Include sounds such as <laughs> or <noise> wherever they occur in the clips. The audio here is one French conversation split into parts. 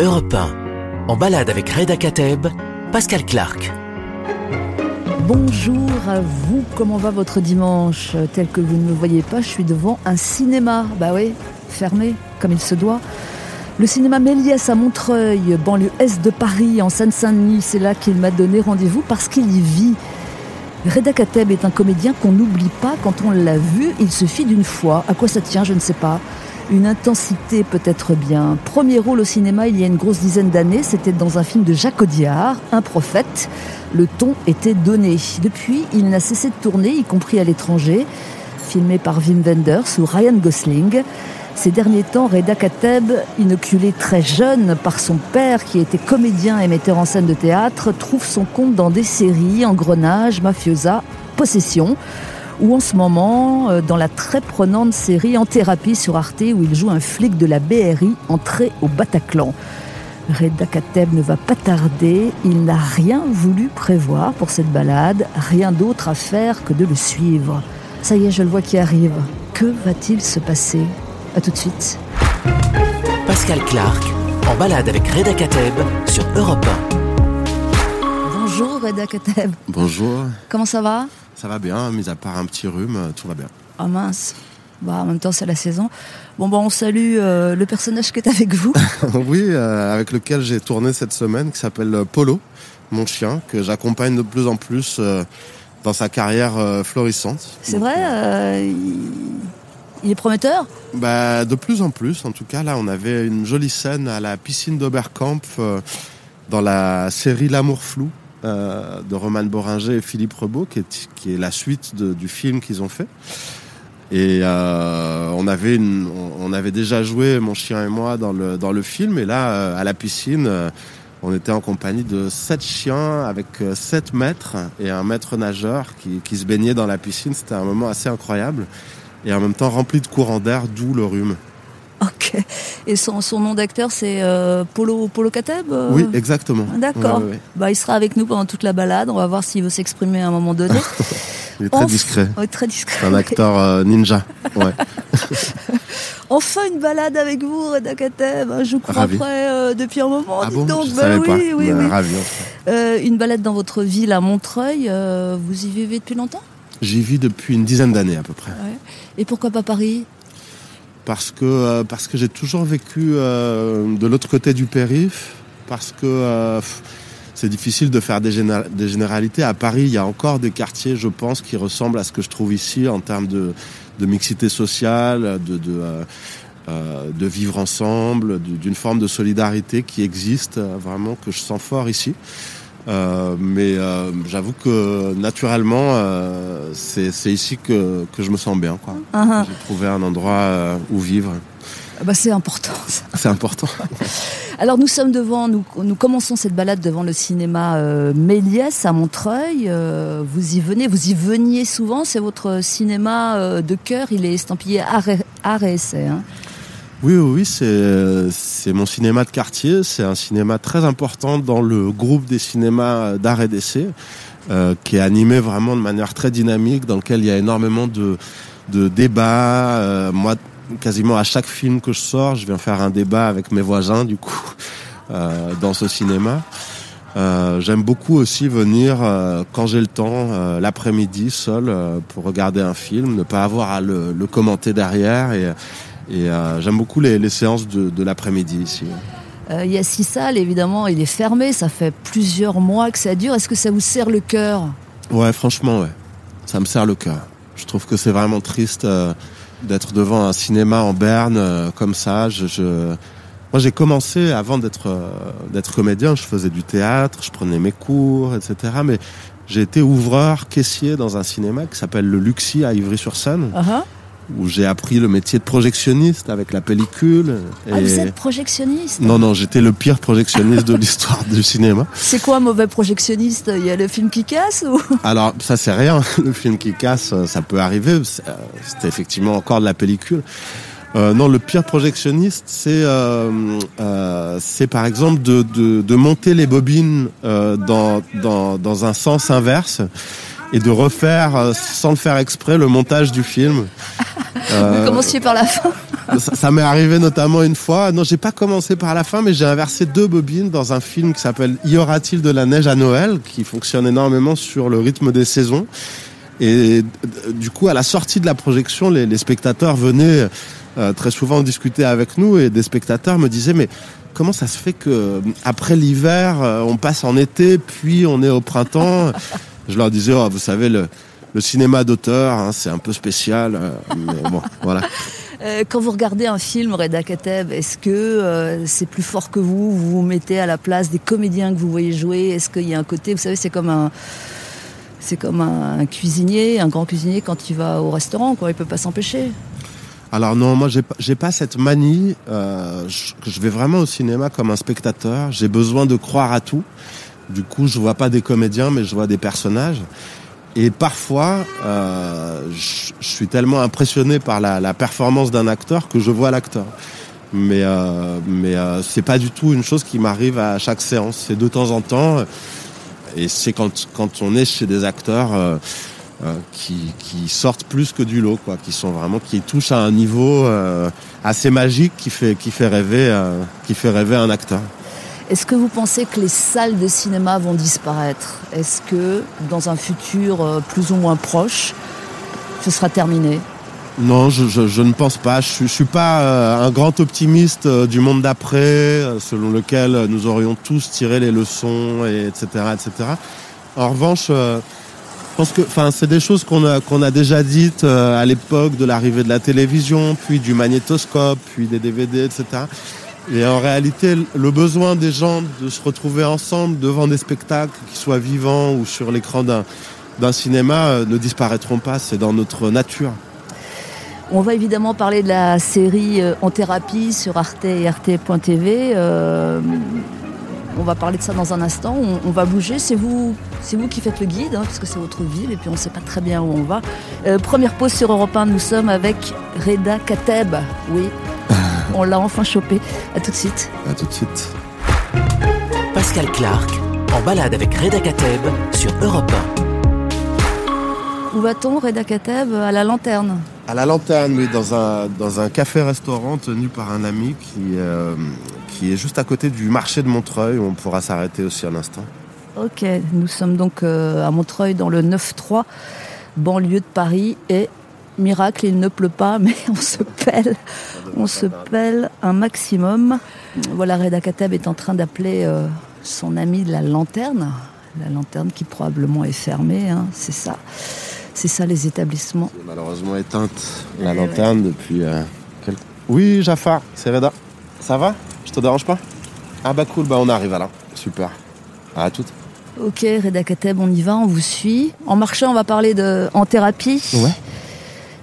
Europe 1, en balade avec Reda Kateb, Pascal Clark. Bonjour à vous, comment va votre dimanche? Tel que vous ne me voyez pas, je suis devant un cinéma. Bah oui, fermé, comme il se doit. Le cinéma Méliès à Montreuil, banlieue est de Paris, en Seine-Saint-Denis, c'est là qu'il m'a donné rendez-vous parce qu'il y vit. Reda Kateb est un comédien qu'on n'oublie pas quand on l'a vu, il suffit d'une fois. À quoi ça tient, je ne sais pas. Une intensité peut-être bien. Premier rôle au cinéma il y a une grosse dizaine d'années, c'était dans un film de Jacques Audiard, Un prophète. Le ton était donné. Depuis, il n'a cessé de tourner, y compris à l'étranger, filmé par Wim Wenders ou Ryan Gosling. Ces derniers temps, Reda Kateb, inoculé très jeune par son père qui était comédien et metteur en scène de théâtre, trouve son compte dans des séries, Engrenage, Mafiosa, Possession, ou en ce moment euh, dans la très prenante série En thérapie sur Arte où il joue un flic de la BRI entré au Bataclan. Reda Kateb ne va pas tarder, il n'a rien voulu prévoir pour cette balade, rien d'autre à faire que de le suivre. Ça y est, je le vois qui arrive. Que va-t-il se passer? A tout de suite. Pascal Clark, en balade avec Reda Kateb sur Europe 1. Bonjour Reda Kateb. Bonjour. Comment ça va? Ça va bien, mis à part un petit rhume, tout va bien. Ah mince. Bah, en même temps, c'est la saison. Bon, bon, on salue euh, le personnage qui est avec vous. <laughs> oui, euh, avec lequel j'ai tourné cette semaine, qui s'appelle euh, Polo, mon chien, que j'accompagne de plus en plus dans sa carrière florissante. C'est vrai il est prometteur? Bah, De plus en plus, en tout cas. Là, on avait une jolie scène à la piscine d'Oberkampf euh, dans la série L'amour flou euh, de Roman Boringer et Philippe Rebaud, qui est, qui est la suite du film qu'ils ont fait. Et euh, on, avait une, on avait déjà joué, mon chien et moi, dans le, dans le film. Et là, à la piscine, on était en compagnie de sept chiens avec sept maîtres et un maître nageur qui, qui se baignait dans la piscine. C'était un moment assez incroyable et en même temps rempli de courant d'air, d'où le rhume. Ok. Et son, son nom d'acteur, c'est euh, Polo, Polo Kateb euh Oui, exactement. D'accord. Bah, il sera avec nous pendant toute la balade. On va voir s'il veut s'exprimer à un moment donné. <laughs> il est très discret. Très discret. Un acteur euh, ninja. Ouais. <laughs> enfin une balade avec vous, Reda Kateb. Je vous crois prêt depuis un moment. Ah bon, donc. Je bah, oui, oui, bah, oui. Ravi, une balade dans votre ville à Montreuil. vous y vivez depuis longtemps? J'y vis depuis une dizaine d'années à peu près. Et pourquoi pas Paris? Parce que, euh, parce que j'ai toujours vécu euh, de l'autre côté du périph', parce que euh, c'est difficile de faire des, généralités. À Paris, il y a encore des quartiers, je pense, qui ressemblent à ce que je trouve ici en termes de, de mixité sociale, de, de, de vivre ensemble, d'une forme de solidarité qui existe vraiment, que je sens fort ici. Euh, mais euh, j'avoue que naturellement, euh, c'est ici que, que, je me sens bien. Uh-huh. J'ai trouvé un endroit où vivre. Ah bah c'est important. <laughs> C'est important. <laughs> Alors nous sommes devant, nous, nous commençons cette balade devant le cinéma Méliès à Montreuil. vous y venez, vous y veniez souvent. C'est votre cinéma de cœur. Il est estampillé art et, essai. Hein. Oui, oui, c'est mon cinéma de quartier. C'est un cinéma très important dans le groupe des cinémas d'art et d'essai, euh, qui est animé vraiment de manière très dynamique, dans lequel il y a énormément de, débats. Euh, moi, quasiment à chaque film que je sors, je viens faire un débat avec mes voisins, du coup, euh, dans ce cinéma. J'aime beaucoup aussi venir quand j'ai le temps, l'après-midi, seul, pour regarder un film, ne pas avoir à le, le commenter derrière et et euh, j'aime beaucoup les, séances de, l'après-midi ici. Euh, il y a six salles, évidemment, il est fermé, ça fait plusieurs mois que ça dure. Est-ce que ça vous serre le cœur? Ouais, franchement, ouais. Ça me serre le cœur. Je trouve que c'est vraiment triste euh, d'être devant un cinéma en berne comme ça. Je, Moi, j'ai commencé avant d'être d'être comédien. Je faisais du théâtre, je prenais mes cours, etc. Mais j'ai été ouvreur, caissier dans un cinéma qui s'appelle le Luxi à Ivry-sur-Seine. Uh-huh où j'ai appris le métier de projectionniste avec la pellicule. Ah, vous êtes projectionniste Non, non, j'étais le pire projectionniste de <laughs> l'histoire du cinéma. C'est quoi un mauvais projectionniste? Il y a le film qui casse ou? Alors, ça c'est rien. <laughs> Le film qui casse, ça peut arriver. C'était effectivement encore de la pellicule. Euh, non, le pire projectionniste, c'est euh, euh, c'est par exemple de, de, de, monter les bobines euh, dans, dans, dans un sens inverse et de refaire, euh, sans le faire exprès, le montage du film. Vous commenciez par la fin <laughs> Ça, ça m'est arrivé notamment une fois. Non, j'ai pas commencé par la fin, mais j'ai inversé deux bobines dans un film qui s'appelle Y aura-t-il de la neige à Noël, qui fonctionne énormément sur le rythme des saisons. Et euh, du coup, à la sortie de la projection, les, les spectateurs venaient euh, très souvent discuter avec nous et des spectateurs me disaient mais comment ça se fait que après l'hiver, euh, on passe en été, puis on est au printemps? Je leur disais, oh, vous savez, le, le cinéma d'auteur, hein, c'est un peu spécial. euh, mais bon, <laughs> voilà. Euh, Quand vous regardez un film, Reda Kateb, est-ce que euh, c'est plus fort que vous? Vous vous mettez à la place des comédiens que vous voyez jouer? Est-ce qu'il y a un côté, vous savez, c'est comme un... C'est comme un cuisinier, un grand cuisinier quand il va au restaurant, quoi. Il peut pas s'empêcher. Alors non, moi j'ai pas, j'ai pas cette manie. Euh, je, je vais vraiment au cinéma comme un spectateur. J'ai besoin de croire à tout. Du coup, je vois pas des comédiens, mais je vois des personnages. Et parfois, euh, je, suis tellement impressionné par la, performance d'un acteur que je vois l'acteur. Mais euh, mais euh, c'est pas du tout une chose qui m'arrive à chaque séance. C'est de temps en temps. Et c'est quand quand on est chez des acteurs. euh, qui, qui sortent plus que du lot, quoi, qui sont vraiment, qui touchent à un niveau assez magique qui fait, qui fait rêver, qui fait rêver un acteur. Est-ce que vous pensez que les salles de cinéma vont disparaître? Est-ce que dans un futur euh, plus ou moins proche, ce sera terminé? Non, je, ne pense pas. Je, je suis pas euh, un grand optimiste euh, du monde d'après, selon lequel nous aurions tous tiré les leçons, et etc., etc. En revanche, je pense que, enfin, c'est des choses qu'on a déjà dites à l'époque de l'arrivée de la télévision, puis du magnétoscope, puis des DVD, etc. Et en réalité, le besoin des gens de se retrouver ensemble devant des spectacles, qu'ils soient vivants ou sur l'écran d'un cinéma, euh, ne disparaîtront pas. C'est dans notre nature. On va évidemment parler de la série euh, En thérapie sur Arte et Arte.tv. Euh, on va parler de ça dans un instant. On, va bouger. C'est vous, c'est vous qui faites le guide, hein, parce que c'est votre ville et puis on ne sait pas très bien où on va. Première pause sur Europe 1. Nous sommes avec Reda Kateb. Oui, on l'a enfin chopé. À tout de suite. À tout de suite. Pascal Clark en balade avec Reda Kateb sur Europe Où va-t-on, Reda Kateb? À la lanterne. À la lanterne, oui, dans un, dans un café-restaurant tenu par un ami qui, euh, qui est juste à côté du marché de Montreuil, où on pourra s'arrêter aussi un instant. Ok, nous sommes donc euh, à Montreuil dans le 9-3, banlieue de Paris. Et miracle, il ne pleut pas, <laughs> mais on se pèle. On se pèle un maximum. Voilà, Reda Kateb est en train d'appeler euh, son ami de la lanterne. La lanterne qui probablement est fermée, hein, c'est ça. C'est ça les établissements. Malheureusement éteinte, la lanterne, depuis euh, quelques... Oui, Jafar, c'est Reda. Ça va? Je te dérange pas? Ah bah cool, bah on arrive alors. Super. À toutes. Ok, Reda Kateb, on y va, on vous suit. En marchant, on va parler de En thérapie. Ouais.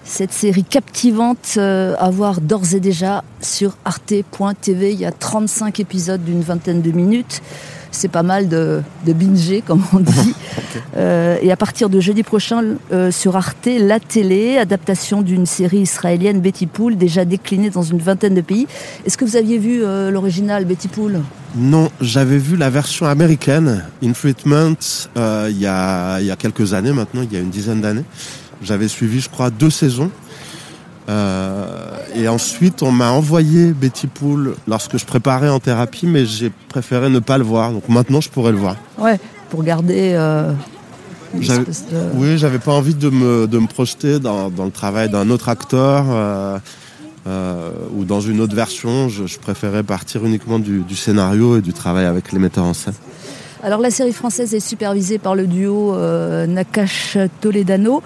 Cette série captivante euh, à voir d'ores et déjà sur arte.tv. Il y a 35 épisodes d'une vingtaine de minutes. C'est pas mal de, de binger, <laughs> comme on dit. Euh, et à partir de jeudi prochain, euh, sur Arte, la télé, adaptation d'une série israélienne, Betty Pool, déjà déclinée dans une vingtaine de pays. Est-ce que vous aviez vu euh, l'original, Betty Pool Non, j'avais vu la version américaine, In Treatment, il y, a, il y a quelques années maintenant, il y a une dizaine d'années. J'avais suivi, je crois, deux saisons. Euh, et ensuite, on m'a envoyé Betty Pool lorsque je préparais en thérapie, mais j'ai préféré ne pas le voir. Donc maintenant, je pourrais le voir. Ouais, pour garder euh, de... Oui, j'avais pas envie de me, de me projeter dans, dans le travail d'un autre acteur euh, euh, ou dans une autre version. Je, je préférais partir uniquement du, du scénario et du travail avec les metteurs en scène. Alors la série française est supervisée par le duo euh, Nakash Toledano.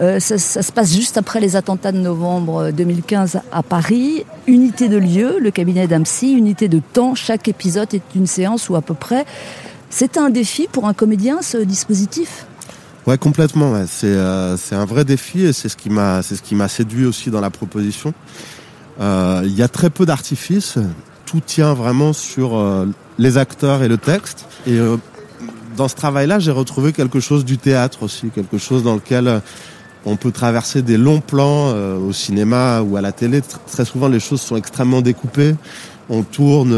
Euh, ça, se passe juste après les attentats de novembre 2015 à Paris. Unité de lieu, le cabinet d'Amsi, unité de temps. Chaque épisode est une séance ou à peu près. C'est un défi pour un comédien ce dispositif? Ouais, complètement. C'est euh, un vrai défi et c'est ce qui m'a séduit aussi dans la proposition. Euh, Il y a très peu d'artifices. Tout tient vraiment sur euh, les acteurs et le texte. Et euh, dans ce travail-là, j'ai retrouvé quelque chose du théâtre aussi, quelque chose dans lequel euh, on peut traverser des longs plans euh, au cinéma ou à la télé. Tr- Très souvent, les choses sont extrêmement découpées. On tourne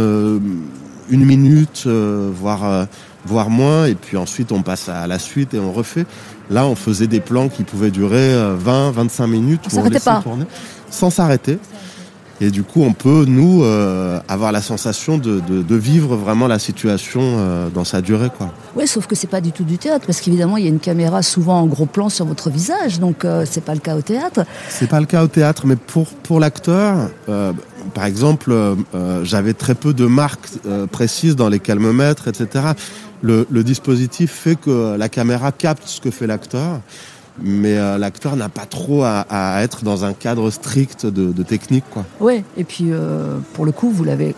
une minute, voire voire moins, et puis ensuite on passe à la suite et on refait. Là, on faisait des plans qui pouvaient durer 20, 25 minutes. On s'arrêtait pas. Tourner, sans s'arrêter. Et du coup, on peut, nous, euh, avoir la sensation de, de, de, vivre vraiment la situation euh, dans sa durée. Quoi. Oui, sauf que c'est pas du tout du théâtre, parce qu'évidemment, il y a une caméra souvent en gros plan sur votre visage, donc euh, c'est pas le cas au théâtre. C'est pas le cas au théâtre, mais pour, pour l'acteur, euh, par exemple, j'avais très peu de marques précises dans lesquelles me mettre, etc. Le, le dispositif fait que la caméra capte ce que fait l'acteur mais euh, l'acteur n'a pas trop à, à, être dans un cadre strict de, de technique. Quoi. Ouais, et puis euh, pour le coup, vous l'avez.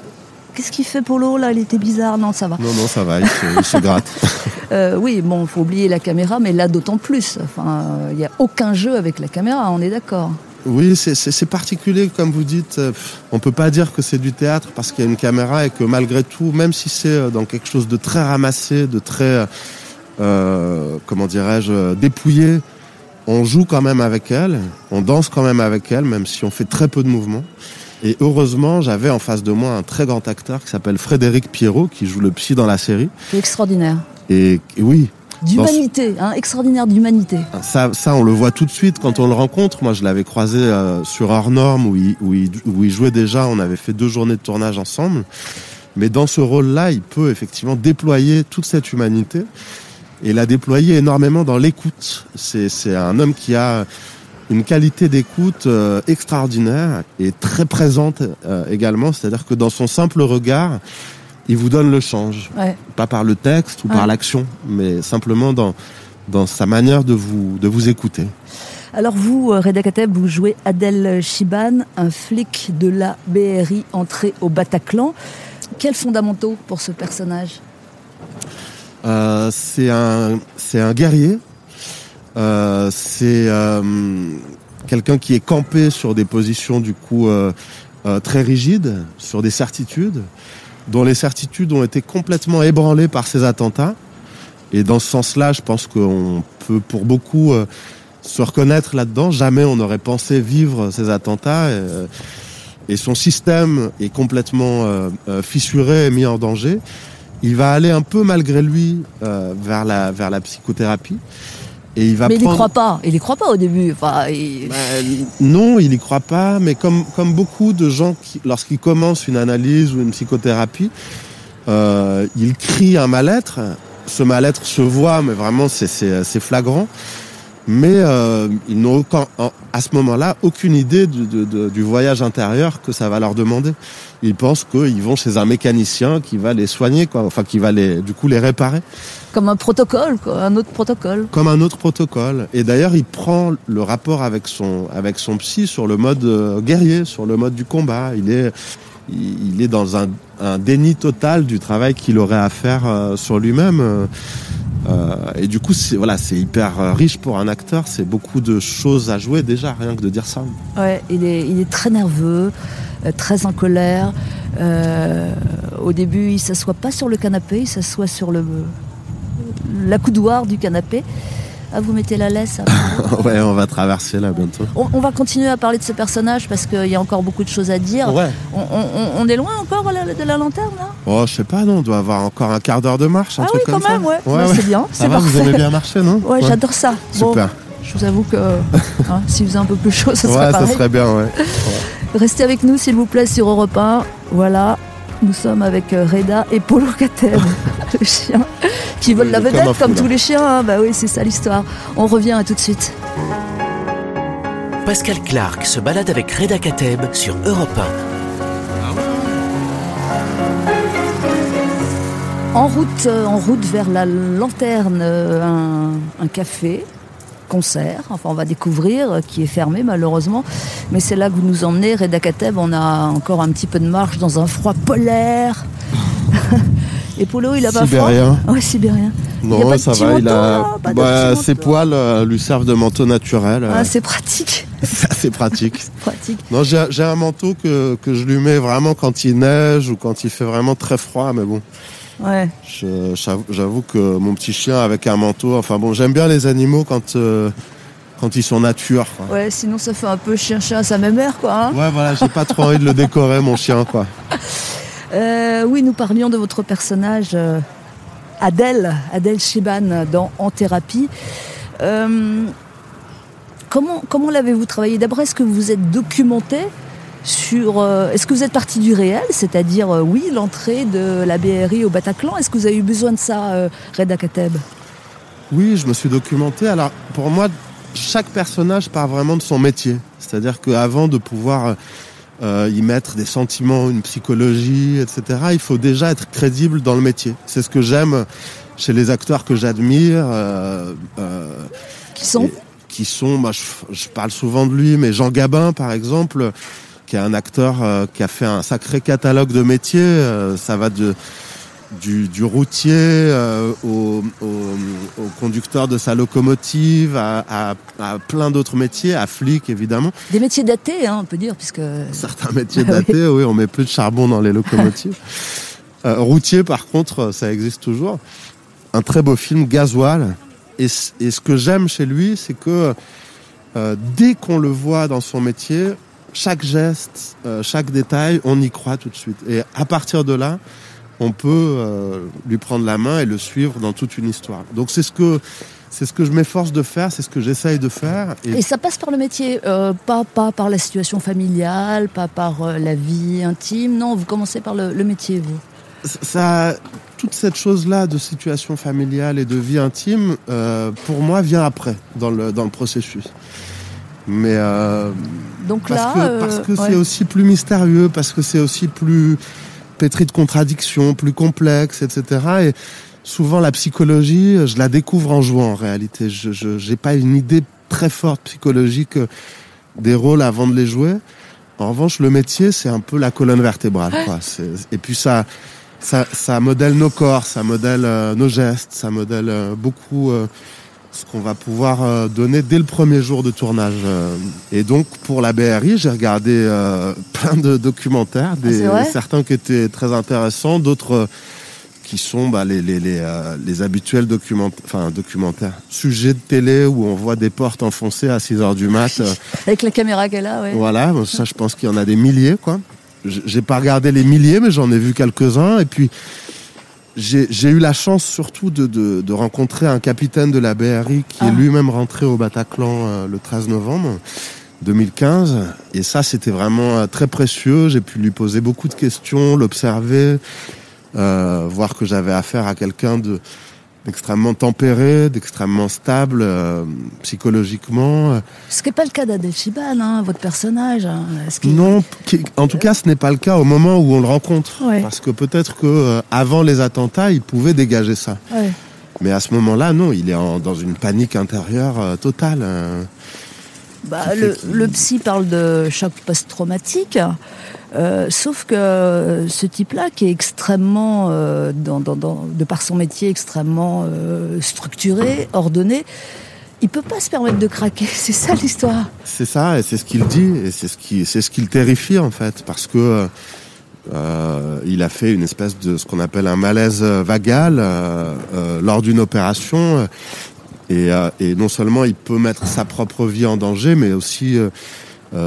Qu'est-ce qu'il fait Polo là? Il était bizarre, non ça va. Non non ça va, il se, il se <laughs> gratte. euh, oui, bon, faut oublier la caméra, mais là d'autant plus. Enfin, il n'y a aucun jeu avec la caméra, on est d'accord. Oui, c'est particulier, comme vous dites. On peut pas dire que c'est du théâtre parce qu'il y a une caméra et que malgré tout, même si c'est dans quelque chose de très ramassé, de très, comment dirais-je, dépouillé, on joue quand même avec elle, on danse quand même avec elle, même si on fait très peu de mouvements. Et heureusement, j'avais en face de moi un très grand acteur qui s'appelle Frédéric Pierrot, qui joue le psy dans la série. Extraordinaire. Et, et oui. D'humanité, hein, extraordinaire d'humanité. Ça, ça, on le voit tout de suite quand on le rencontre. Moi, je l'avais croisé euh, sur Hors Norme, où il, où, il, où il jouait déjà. On avait fait deux journées de tournage ensemble. Mais dans ce rôle-là, il peut effectivement déployer toute cette humanité et l'a déployé énormément dans l'écoute. C'est un homme qui a une qualité d'écoute euh, extraordinaire et très présente euh, également. C'est-à-dire que dans son simple regard, il vous donne le change. Ouais. Pas par le texte ou Ouais. par l'action, mais simplement dans, dans sa manière de vous, de vous écouter. Alors vous, euh, Reda Kateb, vous jouez Adèle Chiban, un flic de la BRI entré au Bataclan. Quels fondamentaux pour ce personnage? Euh, c'est un, un guerrier. Euh, c'est euh, quelqu'un qui est campé sur des positions du coup très rigides, sur des certitudes, dont les certitudes ont été complètement ébranlées par ces attentats. Et dans ce sens-là, je pense qu'on peut, pour beaucoup, se reconnaître là-dedans. Jamais on n'aurait pensé vivre ces attentats. et son système est complètement fissuré et mis en danger il va aller un peu malgré lui euh, vers la vers la psychothérapie et il va Mais il n'y croit pas. Il n'y croit pas au début. Enfin, il- Bah, non, il y croit pas, mais comme comme beaucoup de gens qui lorsqu'ils commencent une analyse ou une psychothérapie, euh, ils crient un mal-être. Ce mal-être se voit, mais vraiment c'est c'est c'est flagrant. Mais euh, ils n'ont à ce moment-là aucune idée du, de- de- du voyage intérieur que ça va leur demander. Ils pensent qu'ils vont chez un mécanicien qui va les soigner, quoi. Enfin, qui va les, du coup, les réparer comme un protocole, quoi, un autre protocole. comme un autre protocole. Et d'ailleurs, il prend le rapport avec son avec son psy sur le mode euh, guerrier, sur le mode du combat. Il est il est dans un, un déni total du travail qu'il aurait à faire euh, sur lui-même. Euh, et du coup, c'est voilà, c'est hyper euh, riche pour un acteur. C'est beaucoup de choses à jouer déjà, rien que de dire ça. Ouais, il est, très nerveux, euh, très en colère. Au début, il s'assoit pas sur le canapé, il s'assoit sur le l'accoudoir du canapé. Ah, vous mettez la laisse. <laughs> ouais, on va traverser là bientôt. on, on va continuer à parler de ce personnage parce qu'il y a encore beaucoup de choses à dire. Ouais. On, on- on est loin encore là, de la lanterne là? Oh, je sais pas, non, on doit avoir encore un quart d'heure de marche, un Ah truc oui, comme quand même, ça. ouais. Bah, c'est bien, Ça c'est va, vous parfait. aimez bien marcher, non? Ouais, j'adore ça. Bon, Super. je vous avoue que hein, s'il faisait un peu plus chaud, ça serait ouais, ça pareil. serait bien, ouais. Restez avec nous, s'il vous plaît, sur Europe 1. Voilà, nous sommes avec euh, Reda et Polo Kateb, <laughs> le chien, qui vole la vedette comme fou, tous les chiens. hein. Bah oui, c'est ça l'histoire. On revient à tout de suite. Pascal Clark se balade avec Reda Kateb sur Europe En route, euh, en route vers la lanterne, euh, un, un café, concert, enfin on va découvrir, euh, qui est fermé malheureusement. Mais c'est là que vous nous emmenez, Reda Kateb, on a encore un petit peu de marche dans un froid polaire. <laughs> Et Polo, il a pas froid Sibérien. Ouais, sibérien. Il y a Non, pas ça va, il a. là, de Bah, ses manteau. poils euh, lui servent de manteau naturel. euh, Ah, c'est pratique, <laughs> c'est pratique. pratique. Non, j'ai un manteau que, que je lui mets vraiment quand il neige ou quand il fait vraiment très froid, mais bon, Ouais. j'avoue j'avoue que mon petit chien avec un manteau, enfin bon, j'aime bien les animaux quand, euh, quand ils sont nature. Quoi. Ouais, sinon ça fait un peu chien-chien à sa même mère, quoi. hein. Ouais, voilà, j'ai pas trop envie de le décorer, mon chien, quoi. <laughs> Euh, oui, nous parlions de votre personnage, euh, Adèle, Adèle dans En thérapie. Euh, comment l'avez-vous travaillé D'abord, est-ce que vous êtes documenté sur est-ce que vous êtes parti du réel, c'est-à-dire oui l'entrée de la BRI au Bataclan? Est-ce que vous avez eu besoin de ça, Reda Kateb? Oui, je me suis documenté. Alors pour moi, chaque personnage part vraiment de son métier, c'est-à-dire qu'avant de pouvoir euh, y mettre des sentiments, une psychologie, etc., il faut déjà être crédible dans le métier. C'est ce que j'aime chez les acteurs que j'admire. Euh, qui sont Qui sont, bah, je, je, parle souvent de lui, mais Jean Gabin, par exemple qui est un acteur euh, qui a fait un sacré catalogue de métiers. Euh, ça va de du, du routier euh, au, au, au, conducteur de sa locomotive, à, à, à plein d'autres métiers, à flic évidemment. Des métiers datés, hein, on peut dire, puisque certains métiers <laughs> datés, oui, on met plus de charbon dans les locomotives. <laughs> euh, routier, par contre, ça existe toujours. Un très beau film, Gasoil. Et, et ce que j'aime chez lui, c'est que euh, dès qu'on le voit dans son métier, chaque geste, euh, chaque détail, on y croit tout de suite. Et à partir de là, on peut euh, lui prendre la main et le suivre dans toute une histoire. Donc c'est ce que c'est ce que je m'efforce de faire, c'est ce que j'essaye de faire. Et... et... ça passe par le métier, euh, pas, pas par la situation familiale, pas par euh, la vie intime. Non, vous commencez par le, le métier, vous. Ça, toute cette chose-là de situation familiale et de vie intime, pour moi, vient après dans le dans le processus. Mais donc parce là, que, parce que ouais. c'est aussi plus mystérieux, parce que c'est aussi plus pétri de contradictions, plus complexe, etc. Et souvent la psychologie, je la découvre en jouant en réalité. Je n'ai pas une idée très forte psychologique des rôles avant de les jouer. En revanche, le métier, c'est un peu la colonne vertébrale. Quoi. Et puis ça, ça, ça modèle nos corps, ça modèle euh, nos gestes, ça modèle euh, beaucoup euh, ce qu'on va pouvoir euh, donner dès le premier jour de tournage. euh. Et donc pour la BRI, j'ai regardé euh, <laughs> plein de documentaires, des, Ah, certains qui étaient très intéressants, d'autres euh, qui sont bah, les, les, les, euh, les habituels documentaires, enfin documentaires, sujets de télé où on voit des portes enfoncées à 6 heures du mat. <laughs> Avec la caméra qu'elle a, ouais. Voilà, bon, ça je pense qu'il y en a des milliers, quoi. J'ai pas regardé les milliers, mais j'en ai vu quelques-uns. Et puis j'ai j'ai eu la chance surtout de, de, de rencontrer un capitaine de la BRI qui Ah. est lui-même rentré au Bataclan euh, le 13 novembre 2015. Et ça, c'était vraiment euh, très précieux. J'ai pu lui poser beaucoup de questions, l'observer, euh, voir que j'avais affaire à quelqu'un de d'extrêmement tempéré, d'extrêmement stable euh, psychologiquement. Ce qui n'est pas le cas d'Adèle Chiban, hein, votre personnage. hein. Ce qui- Non, qui- en tout cas, ce n'est pas le cas au moment où on le rencontre. Ouais. Parce que peut-être que euh, avant les attentats, il pouvait dégager ça. Ouais. Mais à ce moment-là, non, il est en- dans une panique intérieure euh, totale. euh. Bah, le psy parle de choc post-traumatique, euh, sauf que ce type-là, qui est extrêmement, euh, de par son métier, extrêmement euh, structuré, ordonné, il peut pas se permettre de craquer. <laughs> C'est ça l'histoire. C'est ça, et c'est ce qu'il dit, et c'est ce qui, c'est ce qui le terrifie en fait, parce que euh, il a fait une espèce de ce qu'on appelle un malaise vagal euh, euh, lors d'une opération, euh, et, euh, non seulement il peut mettre sa propre vie en danger, mais aussi euh, euh,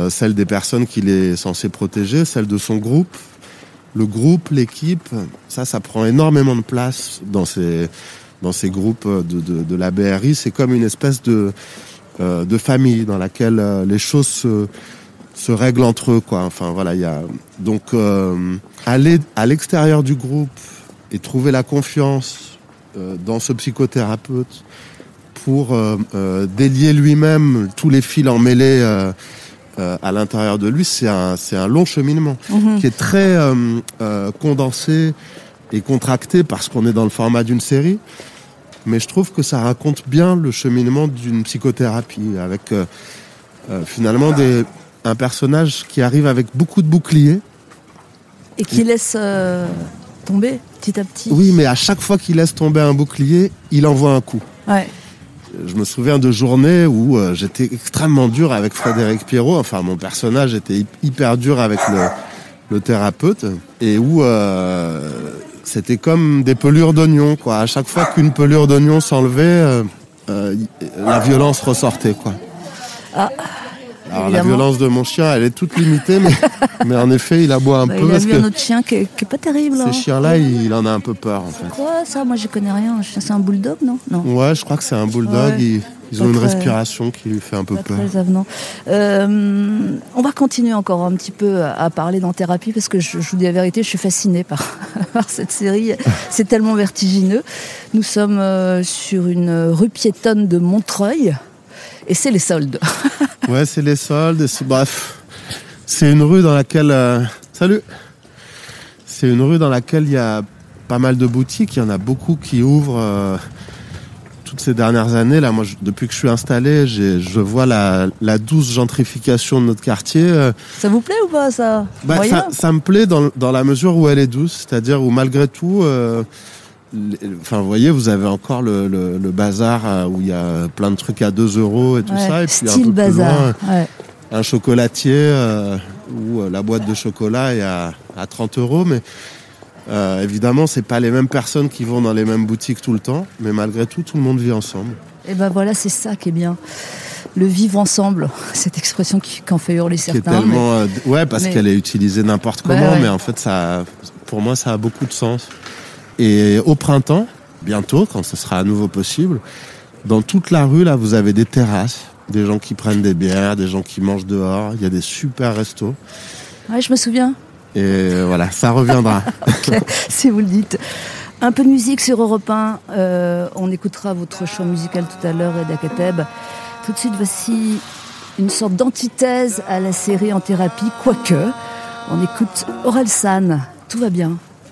celle des personnes qu'il est censé protéger, celle de son groupe. Le groupe, l'équipe, ça, ça prend énormément de place dans ces dans ces groupes de, de, de la BRI. C'est comme une espèce de euh, de famille dans laquelle euh, les choses se, se règlent entre eux quoi enfin voilà il y a donc euh, aller à l'extérieur du groupe et trouver la confiance euh, dans ce psychothérapeute pour euh, euh, délier lui-même tous les fils emmêlés euh, à l'intérieur de lui c'est un c'est un long cheminement qui est très euh, euh, condensé et contracté parce qu'on est dans le format d'une série mais je trouve que ça raconte bien le cheminement d'une psychothérapie avec finalement des, un personnage qui arrive avec beaucoup de boucliers. Et qui laisse tomber petit à petit. Oui, mais à chaque fois qu'il laisse tomber un bouclier, il envoie un coup. Ouais. Je me souviens de journées où euh, j'étais extrêmement dur avec Frédéric Pierrot. Enfin, mon personnage était hy- hyper dur avec le, thérapeute et où euh, c'était comme des pelures d'oignon. Quoi. À chaque fois qu'une pelure d'oignon s'enlevait, euh, la violence ressortait. Quoi. Alors la violence de mon chien, elle est toute limitée, mais, <laughs> mais en effet, il aboie un Bah, peu il a parce vu un autre chien qui est, qui est pas terrible. hein. ces chiens-là, il, il en a un peu peur en fait. Quoi ça? Moi, je connais rien. C'est un bulldog, non? Non. Ouais, je crois que c'est un bulldog. Ouais. Ils, ont une respiration qui lui fait un peu peur. très avenant. Euh, on va continuer encore un petit peu à, à parler dans thérapie parce que je, je vous dis la vérité, je suis fascinée par, <laughs> par cette série. C'est tellement vertigineux. Nous sommes euh, sur une rue piétonne de Montreuil et c'est les soldes. <laughs> Ouais, c'est les soldes. Bref, c'est une rue dans laquelle. euh, Salut. C'est une rue dans laquelle il y a pas mal de boutiques. Il y en a beaucoup qui ouvrent. euh, toutes ces dernières années, là, moi, je- depuis que je suis installé, je vois la, la douce gentrification de notre quartier. euh, Ça vous plaît ou pas ça? Bah, ça, ça me plaît dans, dans la mesure où elle est douce, c'est-à-dire où malgré tout, enfin, vous voyez, vous avez encore le, le, le bazar euh, où il y a plein de trucs à 2 euros et tout Ouais, ça, et puis un Style plus bazar. loin, Ouais. un chocolatier euh, où euh, la boîte de chocolat est à, à 30 euros, mais euh, évidemment, c'est pas les mêmes personnes qui vont dans les mêmes boutiques tout le temps, mais malgré tout, tout le monde vit ensemble. Et ben voilà, c'est ça qui est bien. Le vivre ensemble, <laughs> cette expression qui, qui en fait hurler Qui est certains. mais- tellement, euh, ouais, parce mais- qu'elle est utilisée n'importe Ouais, comment, ouais. mais en fait, ça, pour moi, ça a beaucoup de sens. Et au printemps, bientôt, quand ce sera à nouveau possible, dans toute la rue, là, vous avez des terrasses, des gens qui prennent des bières, des gens qui mangent dehors. Il y a des super restos. Ouais, je me souviens. Et voilà, ça reviendra. <laughs> si vous le dites. Un peu de musique sur Europe 1. Euh, on écoutera votre choix musical tout à l'heure, Reda Kateb. Tout de suite, voici une sorte d'antithèse à la série en thérapie, quoique. On écoute Orelsan. Tout va bien.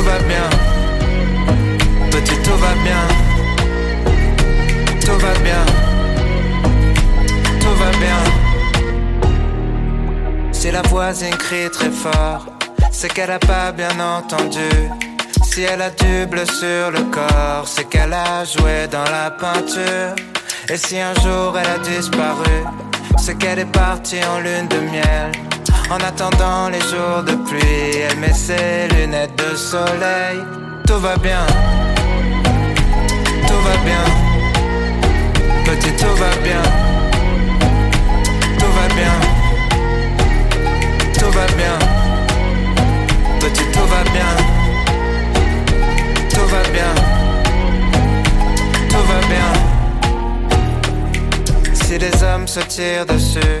Tout va bien, petit, tout va bien. Tout va bien, tout va bien. Si la voisine crie très fort, c'est qu'elle a pas bien entendu. Si elle a du bleu sur le corps, c'est qu'elle a joué dans la peinture. Et si un jour elle a disparu, c'est qu'elle est partie en lune de miel. En attendant les jours de pluie, elle met ses lunettes de soleil. Tout va bien, tout va bien, petit tout va bien, tout va bien, tout va bien, petit tout va bien, tout va bien, tout va bien. Si les hommes se tirent dessus,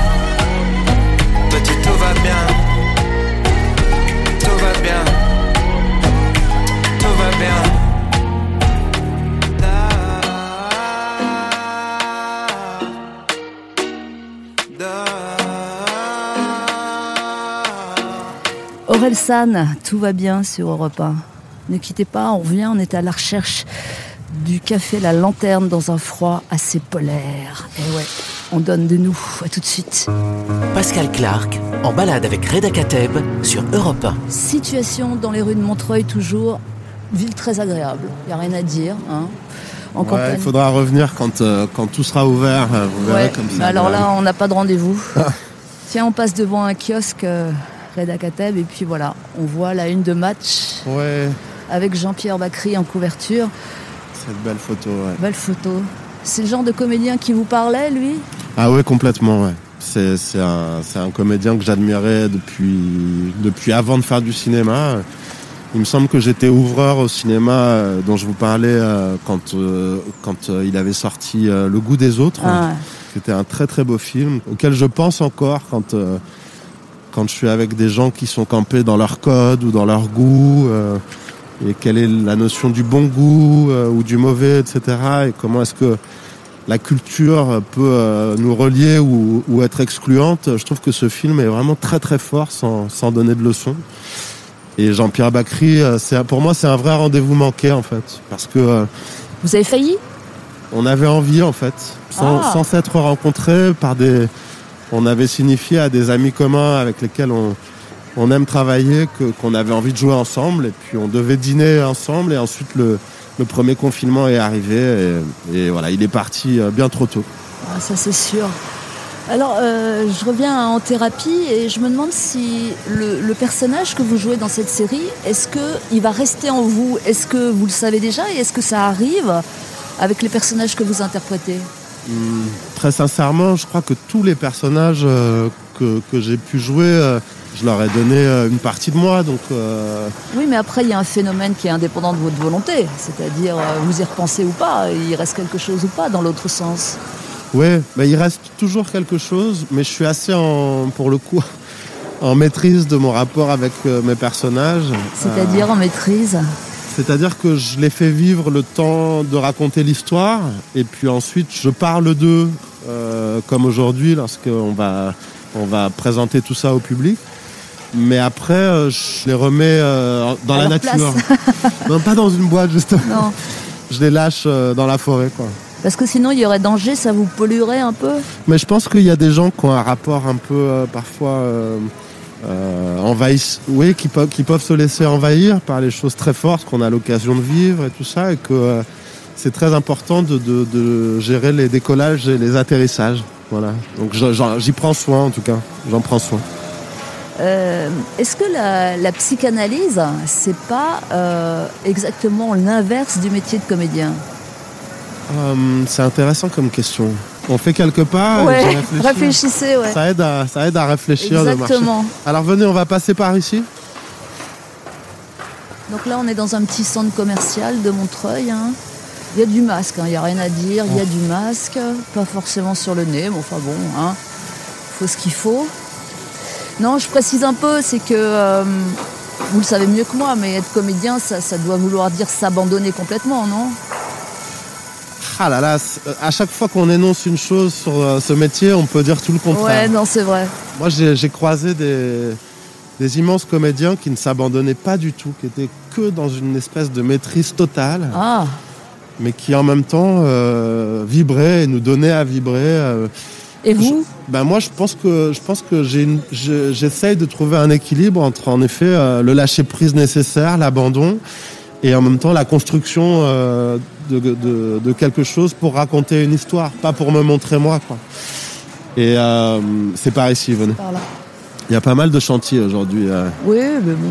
tout va bien, tout va bien, bien. Orelsan, tout va bien sur Europe 1. Ne quittez pas, on revient, on est à la recherche du café La Lanterne dans un froid assez polaire. Et ouais, on donne de nous. À tout de suite. Pascal Clark, en balade avec Reda Kateb sur Europe 1. Situation dans les rues de Montreuil toujours. Ville très agréable, il n'y a rien à dire. Hein. En Ouais, campagne. il faudra revenir quand, euh, quand tout sera ouvert. euh, Vous verrez Ouais, comme ça. mais alors là, on n'a pas de rendez-vous. <laughs> Tiens, on passe devant un kiosque euh, Reda Kateb et puis voilà, on voit la une de match Ouais, avec Jean-Pierre Bacry en couverture. cette belle photo, ouais. Belle photo. C'est le genre de comédien qui vous parlait, lui Ah ouais, complètement, ouais. C'est c'est un, c'est un comédien que j'admirais depuis, depuis avant de faire du cinéma. Il me semble que j'étais ouvreur au cinéma euh, dont je vous parlais euh, quand, euh, quand il avait sorti Le goût des autres. Ah, C'était un très très beau film auquel je pense encore quand, quand je suis avec des gens qui sont campés dans leur code ou dans leur goût. Et quelle est la notion du bon goût euh, ou du mauvais, etc. Et comment est-ce que la culture peut euh, nous relier ou, ou être excluante. Je trouve que ce film est vraiment très très fort sans, sans donner de leçons. Et Jean-Pierre Bacry, euh, c'est pour moi c'est un vrai rendez-vous manqué en fait, parce que euh, Vous avez failli? on avait envie en fait, sans Ah. sans s'être rencontrés par des, on avait signifié à des amis communs avec lesquels on on aime travailler qu'on avait envie de jouer ensemble et puis on devait dîner ensemble et ensuite le le premier confinement est arrivé et, et voilà il est parti euh, bien trop tôt. Ah, Ça, c'est sûr. Alors, euh, je reviens en thérapie et je me demande si le, le personnage que vous jouez dans cette série, est-ce qu'il va rester en vous? Est-ce que vous le savez déjà et est-ce que ça arrive avec les personnages que vous interprétez? Hum, Très sincèrement, je crois que tous les personnages euh, que, que j'ai pu jouer, euh, je leur ai donné euh, une partie de moi. Donc, euh, Oui, mais après, il y a un phénomène qui est indépendant de votre volonté. C'est-à-dire, euh, vous y repensez ou pas, il reste quelque chose ou pas dans l'autre sens? ouais, bah, il reste toujours quelque chose, mais je suis assez en, pour le coup, <laughs> en maîtrise de mon rapport avec mes personnages. C'est-à-dire en maîtrise? C'est-à-dire que je les fais vivre le temps de raconter l'histoire, et puis ensuite je parle d'eux, euh, comme aujourd'hui, lorsqu'on va, on va présenter tout ça au public. Mais après, euh, je les remets euh, dans À la nature. <laughs> non, pas dans une boîte, justement. Non. Je les lâche euh, dans la forêt, quoi. Parce que sinon, il y aurait danger, ça vous polluerait un peu? Mais je pense qu'il y a des gens qui ont un rapport un peu, parfois, envahisse, oui, qui peuvent, qui peuvent se laisser envahir par les choses très fortes qu'on a l'occasion de vivre et tout ça, et que c'est très important de, de, de gérer les décollages et les atterrissages. Voilà. Donc j'y prends soin, en tout cas. J'en prends soin. Euh, Est-ce que la, la psychanalyse, c'est pas euh, exactement l'inverse du métier de comédien Euh, c'est intéressant comme question. On fait quelques pas. et Ouais, réfléchis. réfléchissez, ouais. Ça aide à, ça aide à réfléchir. de. Exactement. Alors venez, on va passer par ici. Donc là, on est dans un petit centre commercial de Montreuil. hein. Il y a du masque, hein, il n'y a rien à dire. Il y a du masque, pas forcément sur le nez, mais enfin bon, hein, faut ce qu'il faut. Non, je précise un peu, c'est que euh, vous le savez mieux que moi, mais être comédien, ça, ça doit vouloir dire s'abandonner complètement, non? Ah là là, c'est- à chaque fois qu'on énonce une chose sur euh, ce métier, on peut dire tout le contraire. Ouais, non, c'est vrai. Moi, j'ai j'ai croisé des, des immenses comédiens qui ne s'abandonnaient pas du tout, qui étaient que dans une espèce de maîtrise totale, Ah, mais qui en même temps euh, vibraient et nous donnaient à vibrer. euh. Et vous Ben moi, je pense que je pense que je- j'essaye de trouver un équilibre entre en effet euh, le lâcher prise nécessaire, l'abandon, et en même temps la construction euh, de, de- de quelque chose pour raconter une histoire, pas pour me montrer moi, quoi. Et euh, c'est par ici, venez. Par là. Il y a pas mal de chantiers aujourd'hui. euh. Oui, mais bon.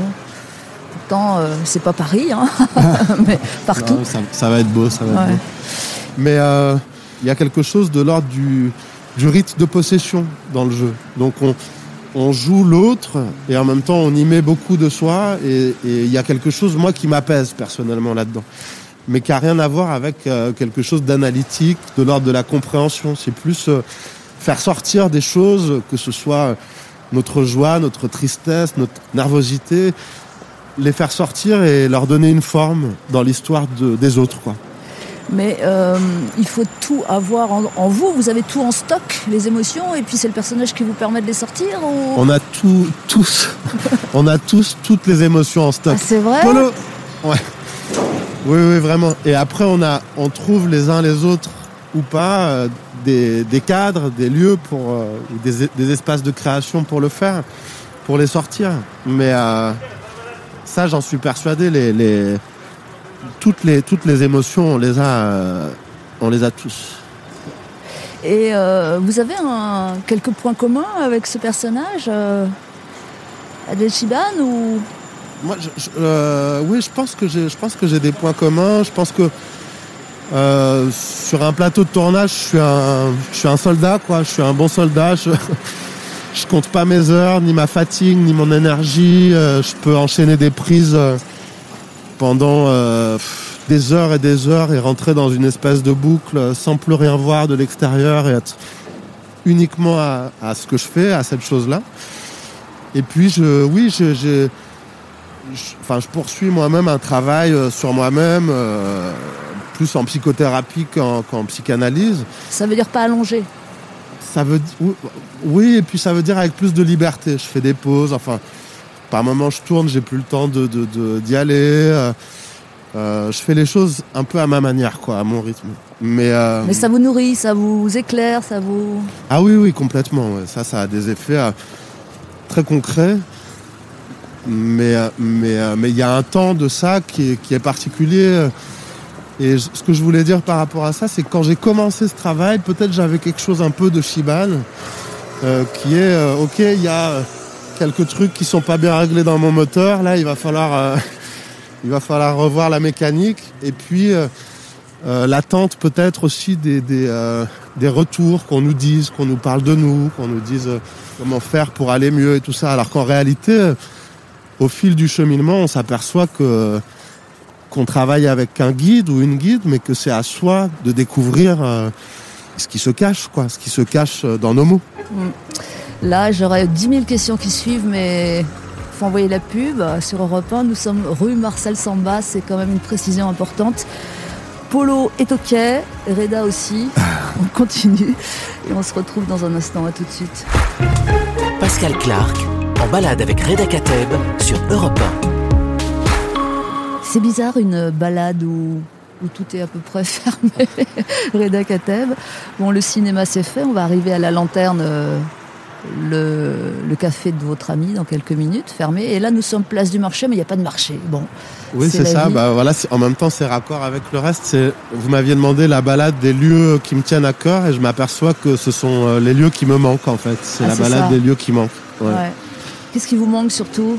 Pourtant, c'est pas Paris, hein. <laughs> <laughs> mais partout. Non, ça, ça va être beau, ça va être beau. Mais il y a quelque chose de l'ordre du, du rite de possession dans le jeu. Donc on, joue l'autre et en même temps on y met beaucoup de soi et il y a quelque chose moi qui m'apaise personnellement là-dedans. Mais qui a rien à voir avec euh, quelque chose d'analytique, de l'ordre de la compréhension. C'est plus euh, faire sortir des choses, que ce soit notre joie, notre tristesse, notre nervosité, les faire sortir et leur donner une forme dans l'histoire de- des autres. Quoi. Mais euh, il faut tout avoir en, en vous. Vous avez tout en stock, les émotions, et puis c'est le personnage qui vous permet de les sortir ou... On a tout, tous, <laughs> on a tous toutes les émotions en stock. Ah, c'est vrai? Polo Ouais. Oui, oui, vraiment. Et après, on, a, on trouve les uns les autres ou pas euh, des, des cadres, des lieux pour euh, des, des espaces de création pour le faire, pour les sortir. Mais ça, j'en suis persuadé. Les, les, toutes les toutes les émotions, on les a, euh, on les a tous. Et euh, vous avez un, quelques points communs avec ce personnage euh, Adèle Chiban ou... Moi, je, je- euh, oui, je pense que j'ai, je pense que j'ai des points communs. Je pense que euh, sur un plateau de tournage, je suis un, je suis un soldat, quoi. Je suis un bon soldat. Je, <laughs> je compte pas mes heures, ni ma fatigue, ni mon énergie. Je peux enchaîner des prises pendant euh, des heures et des heures et rentrer dans une espèce de boucle sans plus rien voir de l'extérieur et être uniquement à, à ce que je fais, à cette chose-là. Et puis, je, oui, je, je, je- enfin, je poursuis moi-même un travail euh, sur moi-même, euh, plus en psychothérapie qu'en qu'en psychanalyse. Ça veut dire pas allongé. Ça veut oui, et puis ça veut dire avec plus de liberté. Je fais des pauses, enfin, par moments je tourne, j'ai plus le temps de de- de- d'y aller. euh, euh, je fais les choses un peu à ma manière, quoi, à mon rythme. Mais, euh, Mais ça vous nourrit, ça vous éclaire, ça vous. ah oui, oui, complètement. ouais. Ça, ça a des effets euh, très concrets. Mais mais mais il y a un temps de ça qui est, qui est particulier. Et je- ce que je voulais dire par rapport à ça, c'est que quand j'ai commencé ce travail, peut-être j'avais quelque chose un peu de Shiban, qui est ok, il y a quelques trucs qui sont pas bien réglés dans mon moteur. Là, il va falloir euh, <laughs> il va falloir revoir la mécanique. Et puis euh, euh, l'attente peut-être aussi des des, des retours, qu'on nous dise, qu'on nous parle de nous, qu'on nous dise comment faire pour aller mieux et tout ça. Alors qu'en réalité, au fil du cheminement, on s'aperçoit que qu'on travaille avec un guide ou une guide, mais que c'est à soi de découvrir ce qui se cache, quoi, ce qui se cache dans nos mots. Là, j'aurais 10 000 questions qui suivent, mais faut envoyer la pub. Sur Europe 1, nous sommes rue Marcel Samba, c'est quand même une précision importante. Polo est OK, Reda aussi. <laughs> On continue et on se retrouve dans un instant. À tout de suite. Pascal Clark en balade avec Reda Kateb sur Europe C'est bizarre une balade où, où tout est à peu près <laughs> fermé. Reda Kateb. Bon, le cinéma c'est fait. On va arriver à la lanterne, euh, le, le café de votre ami dans quelques minutes, fermé. Et là, nous sommes place du marché, mais il n'y a pas de marché. Bon, Oui, C'est ça. Bah, voilà, en même temps, c'est raccord avec le reste. Vous m'aviez demandé la balade des lieux qui me tiennent à cœur et je m'aperçois que ce sont euh, les lieux qui me manquent en fait. C'est Ah, la balade ça. des lieux qui manquent. Ouais. ouais. Qu'est-ce qui vous manque surtout?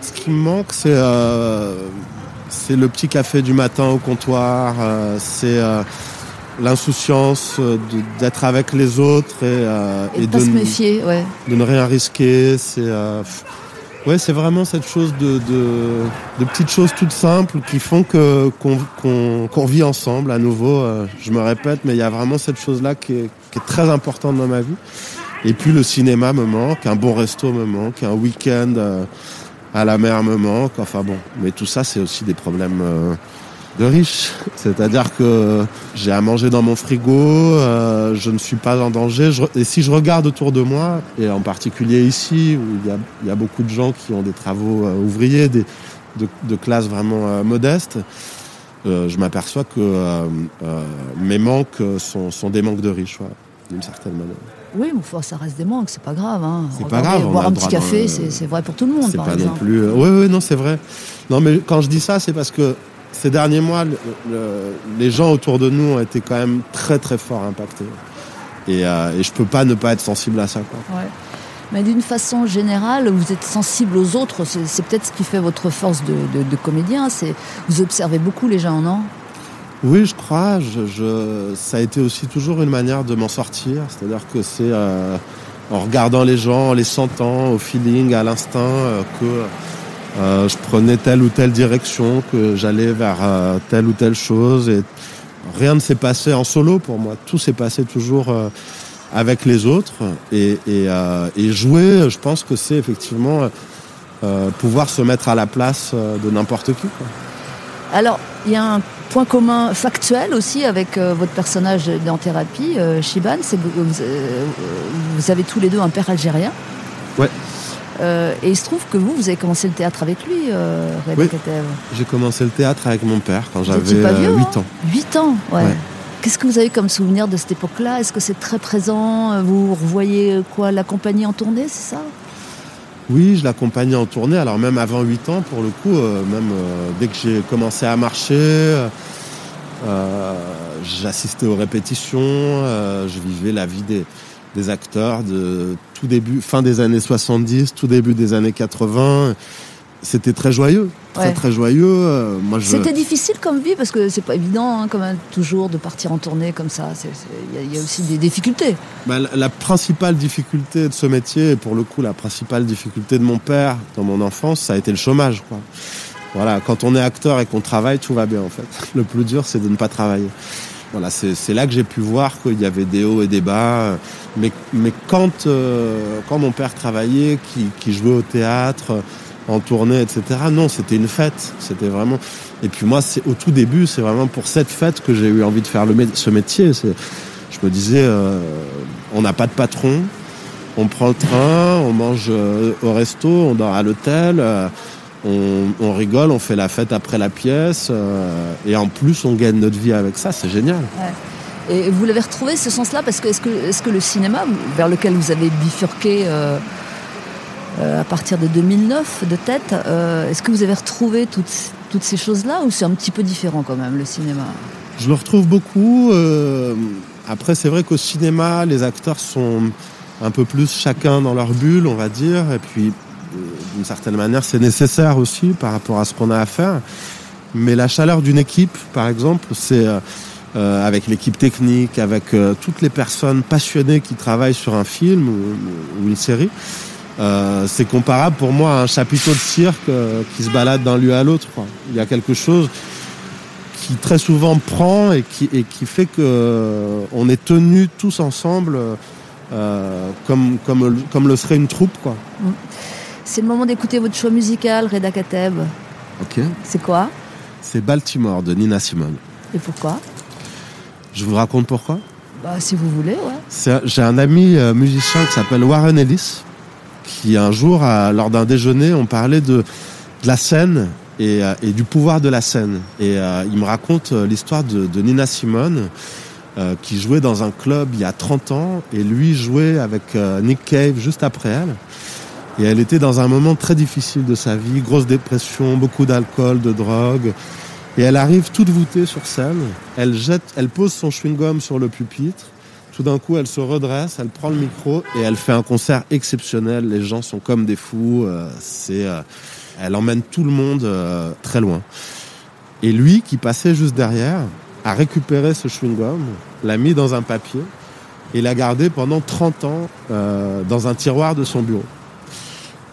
Ce qui me manque, c'est euh, c'est le petit café du matin au comptoir, euh, c'est euh, l'insouciance euh, d'être avec les autres et, euh, Et, et de pas de, se méfier, ouais. de ne rien risquer. C'est euh, ouais, c'est vraiment cette chose de, de, de petites choses toutes simples qui font que qu'on qu'on qu'on vit ensemble à nouveau. euh, je me répète, mais il y a vraiment cette chose-là qui est, qui est très importante dans ma vie. Et puis le cinéma me manque, un bon resto me manque, un week-end euh, à la mer me manque. Enfin bon, mais tout ça, c'est aussi des problèmes euh, de riches. C'est-à-dire que j'ai à manger dans mon frigo, euh, je ne suis pas en danger. Je- et si je regarde autour de moi, et en particulier ici, où il y a, il y a beaucoup de gens qui ont des travaux euh, ouvriers, des, de, de classes vraiment euh, modestes, je m'aperçois que mes manques sont, sont des manques de riches, ouais, d'une certaine manière. Oui, mais enfin, ça reste des manques, c'est pas grave. Hein. C'est pas grave, on Boire un petit café, c'est vrai pour tout le monde, C'est pas non exemple. plus. Oui, oui, non, c'est vrai. Non, mais quand je dis ça, c'est parce que ces derniers mois, le- le- les gens autour de nous ont été quand même très, très fort impactés. Et, euh, et je peux pas ne pas être sensible à ça. Quoi. Ouais. Mais d'une façon générale, vous êtes sensible aux autres. C'est peut-être ce qui fait votre force de, de- de comédien. C'est vous observez beaucoup les gens, non? Oui, je crois. Je, je- ça a été aussi toujours une manière de m'en sortir. C'est-à-dire que c'est euh, en regardant les gens, en les sentant, au feeling, à l'instinct, euh, que euh, je prenais telle ou telle direction, que j'allais vers euh, telle ou telle chose. Et rien ne s'est passé en solo pour moi. Tout s'est passé toujours euh, avec les autres. Et, et, et jouer, je pense que c'est effectivement pouvoir se mettre à la place de n'importe qui. quoi. Alors, il y a un point commun factuel aussi avec euh, votre personnage dans thérapie, euh, Shiban, c'est que vous, euh, vous avez tous les deux un père algérien. Ouais. Euh, et il se trouve que vous, vous avez commencé le théâtre avec lui, euh, Oui. J'ai commencé le théâtre avec mon père quand j'avais pas vieux, euh, 8 hein ans. 8 ans, ouais. Ouais. Qu'est-ce que vous avez comme souvenir de cette époque-là? Est-ce que c'est très présent? Vous revoyez euh, quoi La compagnie en tournée, c'est ça? Oui, je l'accompagnais en tournée, alors même avant 8 ans, pour le coup, euh, même euh, dès que j'ai commencé à marcher, euh, j'assistais aux répétitions, je vivais la vie des, des acteurs de tout début, fin des années 70, tout début des années 80. C'était très joyeux, très Ouais. très joyeux. euh, moi, je... C'était difficile comme vie parce que c'est pas évident, hein, quand même, toujours de partir en tournée comme ça. Il y, a- il y a aussi des difficultés. Bah, la, la principale difficulté de ce métier, et pour le coup la principale difficulté de mon père dans mon enfance, ça a été le chômage. Quoi. Voilà, quand on est acteur et qu'on travaille, tout va bien en fait. Le plus dur, c'est de ne pas travailler. Voilà, c'est là que j'ai pu voir qu'il y avait des hauts et des bas. Mais, mais quand, euh, quand mon père travaillait, qui, qui jouait au théâtre, en tournée, etc. Non, c'était une fête. C'était vraiment. Et puis moi, c'est au tout début, c'est vraiment pour cette fête que j'ai eu envie de faire le, ce métier. Je me disais, euh, on n'a pas de patron, on prend le train, on mange euh, au resto, on dort à l'hôtel, euh, on, rigole, on fait la fête après la pièce, et en plus, on gagne notre vie avec ça. C'est génial. Et vous l'avez retrouvé ce sens-là parce que est-ce que, est -ce que le cinéma, vers lequel vous avez bifurqué euh, à partir de 2009 de tête. Euh, est-ce que vous avez retrouvé toutes, toutes ces choses-là ou c'est un petit peu différent quand même le cinéma? Je le retrouve beaucoup. Euh, après, c'est vrai qu'au cinéma, les acteurs sont un peu plus chacun dans leur bulle, on va dire. Et puis, d'une certaine manière, c'est nécessaire aussi par rapport à ce qu'on a à faire. Mais la chaleur d'une équipe, par exemple, c'est avec l'équipe technique, avec toutes les personnes passionnées qui travaillent sur un film ou une série. Euh, c'est comparable pour moi à un chapiteau de cirque euh, qui se balade d'un lieu à l'autre. Il y a quelque chose qui très souvent prend et qui, fait que euh, on est tenus tous ensemble comme, le serait une troupe. Quoi. C'est le moment d'écouter votre choix musical, Reda Kateb. Ok. C'est quoi C'est Baltimore de Nina Simone. Et pourquoi Je vous raconte pourquoi bah, Si vous voulez, ouais. J'ai un ami musicien qui s'appelle Warren Ellis qui un jour, lors d'un déjeuner, on parlait de, la scène euh, et, du pouvoir de la scène. Et euh, il me raconte euh, l'histoire de, Nina Simone, qui jouait dans un club il y a 30 ans, et lui jouait avec Nick Cave juste après elle. Et elle était dans un moment très difficile de sa vie, grosse dépression, beaucoup d'alcool, de drogue. Et elle arrive toute voûtée sur scène. Elle jette, elle pose son chewing-gum sur le pupitre tout d'un coup, elle se redresse, elle prend le micro et elle fait un concert exceptionnel. Les gens sont comme des fous. Euh, c'est, euh, elle emmène tout le monde euh, très loin. Et lui, qui passait juste derrière, a récupéré ce chewing-gum, l'a mis dans un papier et l'a gardé pendant 30 ans dans un tiroir de son bureau.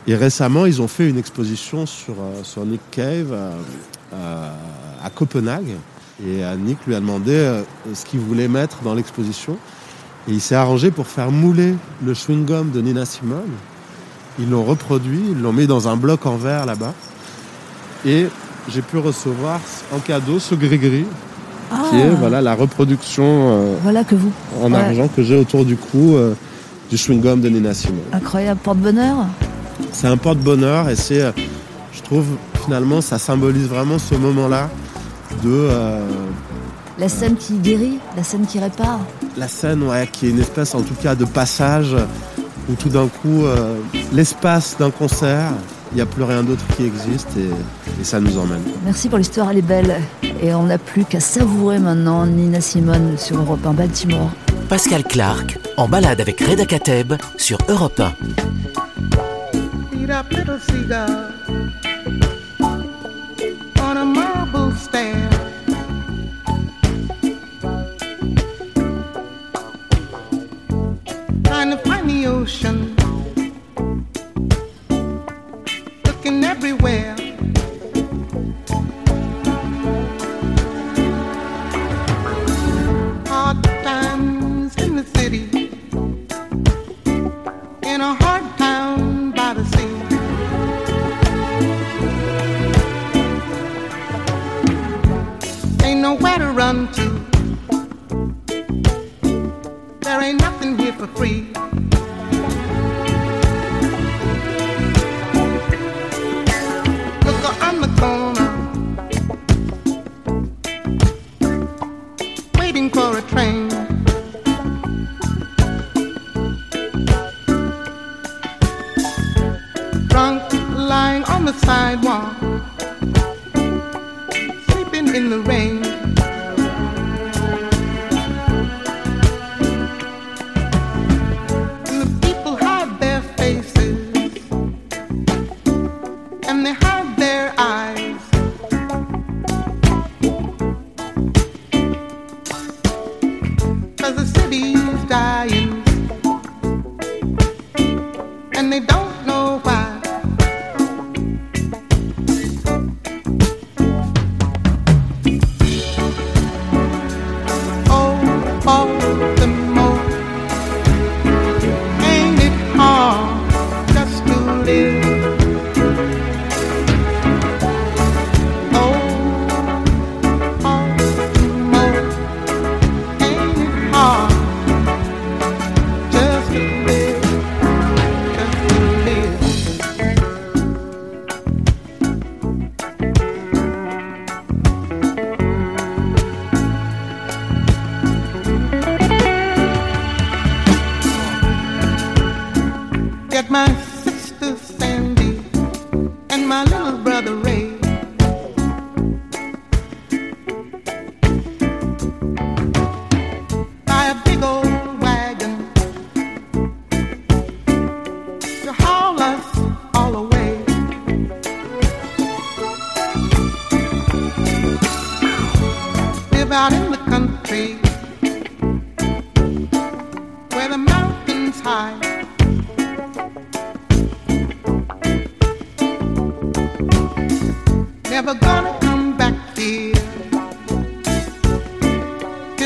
Et récemment, ils ont fait une exposition sur, sur Nick Cave à Copenhague. Et Nick lui a demandé ce qu'il voulait mettre dans l'exposition. Et il s'est arrangé pour faire mouler le chewing-gum de Nina Simone. Ils l'ont reproduit, ils l'ont mis dans un bloc en verre là-bas. Et j'ai pu recevoir en cadeau ce gris-gris, qui est ah. voilà, la reproduction euh, voilà que vous. en argent que j'ai autour du cou euh, du chewing-gum de Nina Simone. Incroyable, porte-bonheur C'est un porte-bonheur et c'est, euh, je trouve, finalement, ça symbolise vraiment ce moment-là de la scène qui guérit, la scène qui répare. La scène, ouais, qui est une espèce en tout cas de passage où tout d'un coup, euh, l'espace d'un concert, il n'y a plus rien d'autre qui existe et, ça nous emmène. Merci pour l'histoire, elle est belle. Et on n'a plus qu'à savourer maintenant Nina Simone sur Europe 1 Baltimore. Pascal Clark, en balade avec Reda Kateb sur Europe 1. meet up little seagull on a marble stand. Trying to find the ocean, looking everywhere. nowhere to run to. There ain't nothing here for free. Look on the corner.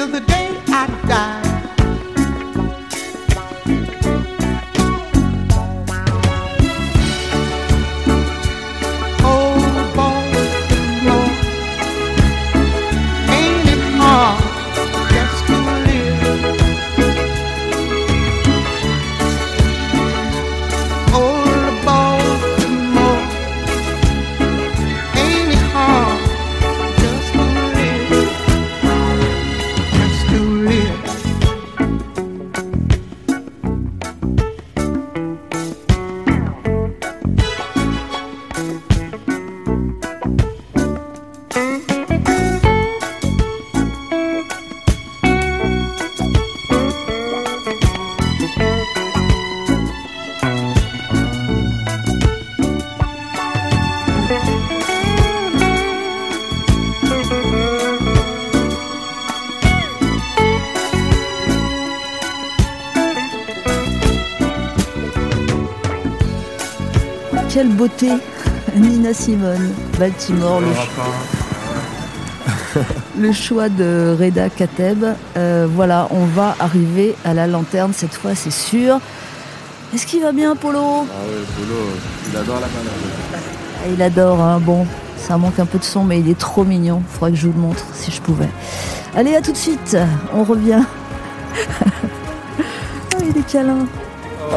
The day I die. Beauté Nina Simone, Baltimore, le, ch- le choix de Reda Kateb. Euh, voilà, on va arriver à la lanterne cette fois, c'est sûr. Est-ce qu'il va bien, Polo? Ah ouais, Polo, il adore la banane. Ah, Il adore, hein. bon, ça manque un peu de son, mais il est trop mignon. Faudrait que je vous le montre si je pouvais. Allez, à tout de suite, on revient. oh, <laughs> il est câlin.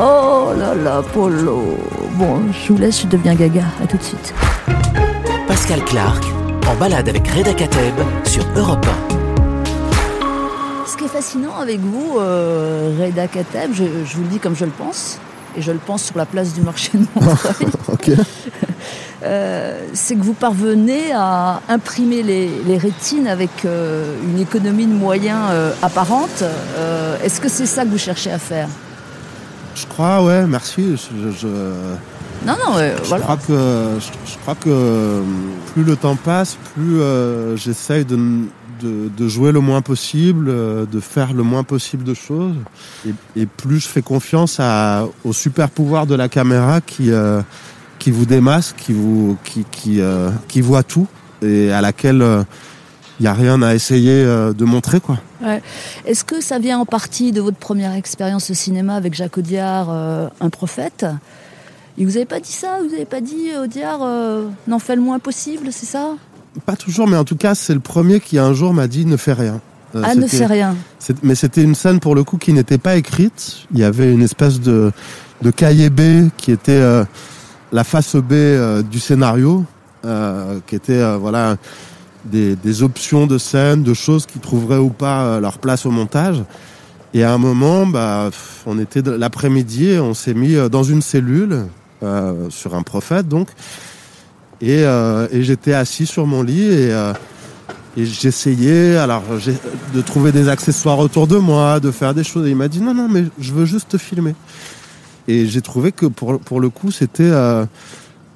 Oh là là, Polo. Bon, je vous laisse, je deviens gaga. À tout de suite. Pascal Clark en balade avec Reda Kateb sur Europe Ce qui est fascinant avec vous, euh, Reda Kateb, je, je vous le dis comme je le pense, et je le pense sur la place du marché de Montreuil, <laughs> Ok. euh, c'est que vous parvenez à imprimer les, les rétines avec euh, une économie de moyens euh, apparente. Euh, Est-ce que c'est ça que vous cherchez à faire? Crois, ouais, merci. Je, je- Non, non, euh, je voilà. crois que je, je crois que euh, plus le temps passe, plus euh, j'essaye de, de, de jouer le moins possible, euh, de faire le moins possible de choses, et, et plus je fais confiance à, au super pouvoir de la caméra qui euh, qui vous démasque, qui vous qui qui qui voit tout et à laquelle il n'y a rien à essayer euh, de montrer quoi. Est-ce que ça vient en partie de votre première expérience au cinéma avec Jacques Audiard, euh, Un prophète? Et vous n'avez pas dit ça? Vous n'avez pas dit, Audiard, euh, n'en fais le moins possible, c'est ça? Pas toujours, mais en tout cas, c'est le premier qui un jour m'a dit ne fais rien. Euh, Ah, ne fais rien. Mais c'était une scène pour le coup qui n'était pas écrite. Il y avait une espèce de, de cahier B qui était la face B du scénario, qui était voilà des, des options de scène, de choses qui trouveraient ou pas leur place au montage. Et à un moment, bah, on était l'après-midi, on s'est mis euh, dans une cellule euh, sur un prophète donc, et, euh, et j'étais assis sur mon lit et euh, et j'essayais alors de trouver des accessoires autour de moi, de faire des choses. Et il m'a dit non, non, mais je veux juste te filmer. Et j'ai trouvé que pour, pour le coup, c'était euh,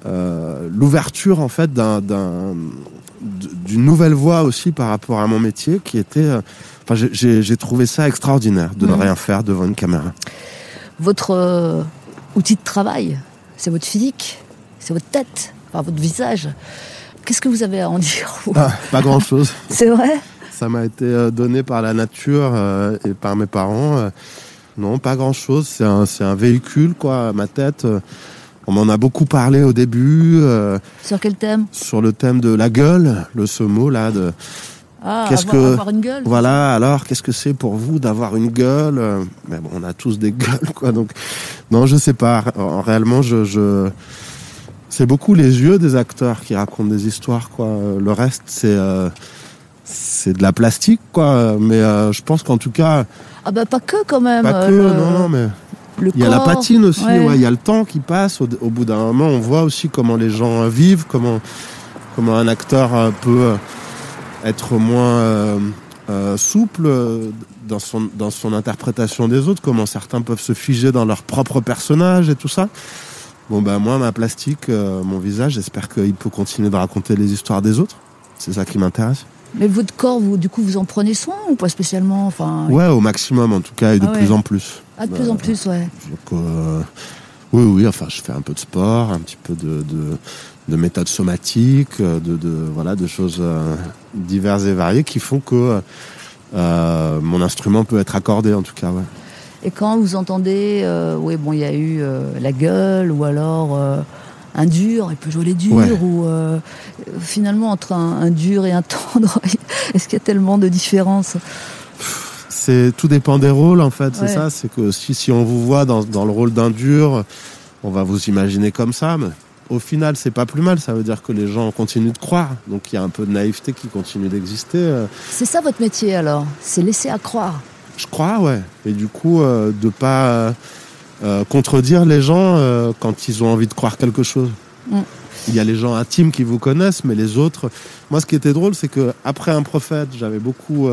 euh, l'ouverture en fait d'un- d'une nouvelle voie aussi par rapport à mon métier qui était. euh, Enfin, j'ai- trouvé ça extraordinaire de ne Mhm. rien faire devant une caméra. Votre euh, outil de travail, c'est votre physique, c'est votre tête, enfin, votre visage. Qu'est-ce que vous avez à en <laughs> dire Ah, pas grand chose. <laughs> C'est vrai? Ça m'a été euh, donné par la nature euh, et par mes parents. Non, pas grand-chose. C'est un, c'est un véhicule, quoi. Ma tête. On m'en a beaucoup parlé au début euh, Sur quel thème? sur le thème de la gueule, le ce mot là. De Ah, Qu'est-ce avoir, que- avoir une gueule voilà. Alors, qu'est-ce que c'est pour vous d'avoir une gueule? Mais bon, on a tous des <laughs> gueules, quoi. Donc, non, je sais pas. En- Réellement, je, je... c'est beaucoup les yeux des acteurs qui racontent des histoires, quoi. Le reste, c'est euh, c'est de la plastique, quoi. Mais euh, je pense qu'en tout cas, Ah bah pas que quand même. Pas que, le- non, non, mais le Il y a la patine aussi, Ouais. ouais, il y a le temps qui passe. Au, au bout d'un moment, on voit aussi comment les gens vivent, comment, comment un acteur euh, peut euh, être moins euh, euh, souple dans son, dans son interprétation des autres, comment certains peuvent se figer dans leur propre personnage et tout ça. Bon, ben moi, ma plastique, euh, mon visage, j'espère qu'il peut continuer de raconter les histoires des autres. C'est ça qui m'intéresse. Mais votre corps, vous, du coup, vous en prenez soin ou pas spécialement enfin, Ouais, au maximum en tout cas, et de Ah ouais. plus en plus. Ah, de plus en plus, ouais. Donc, euh, oui, oui, enfin, je fais un peu de sport, un petit peu de, de, de méthodes somatiques, euh, de, de, voilà, de choses euh, diverses et variées qui font que euh, mon instrument peut être accordé, en tout cas. Ouais. Et quand vous entendez, euh, oui, bon, il y a eu euh, la gueule ou alors un dur, il peut jouer les durs, Ouais. ou finalement entre un, un dur et un tendre, <laughs> est-ce qu'il y a tellement de différences? C'est tout dépend des rôles, en fait. C'est Ouais. ça. C'est que si, si on vous voit dans, dans le rôle d'un dur, on va vous imaginer comme ça, mais au final, c'est pas plus mal. Ça veut dire que les gens continuent de croire. Donc, il y a un peu de naïveté qui continue d'exister. euh, C'est ça votre métier alors C'est laisser à croire. Je crois, ouais. Et du coup, euh, de pas euh, euh, contredire les gens euh, quand ils ont envie de croire quelque chose. Mm. Il y a les gens intimes qui vous connaissent, mais les autres. Moi, ce qui était drôle, c'est que après un prophète, j'avais beaucoup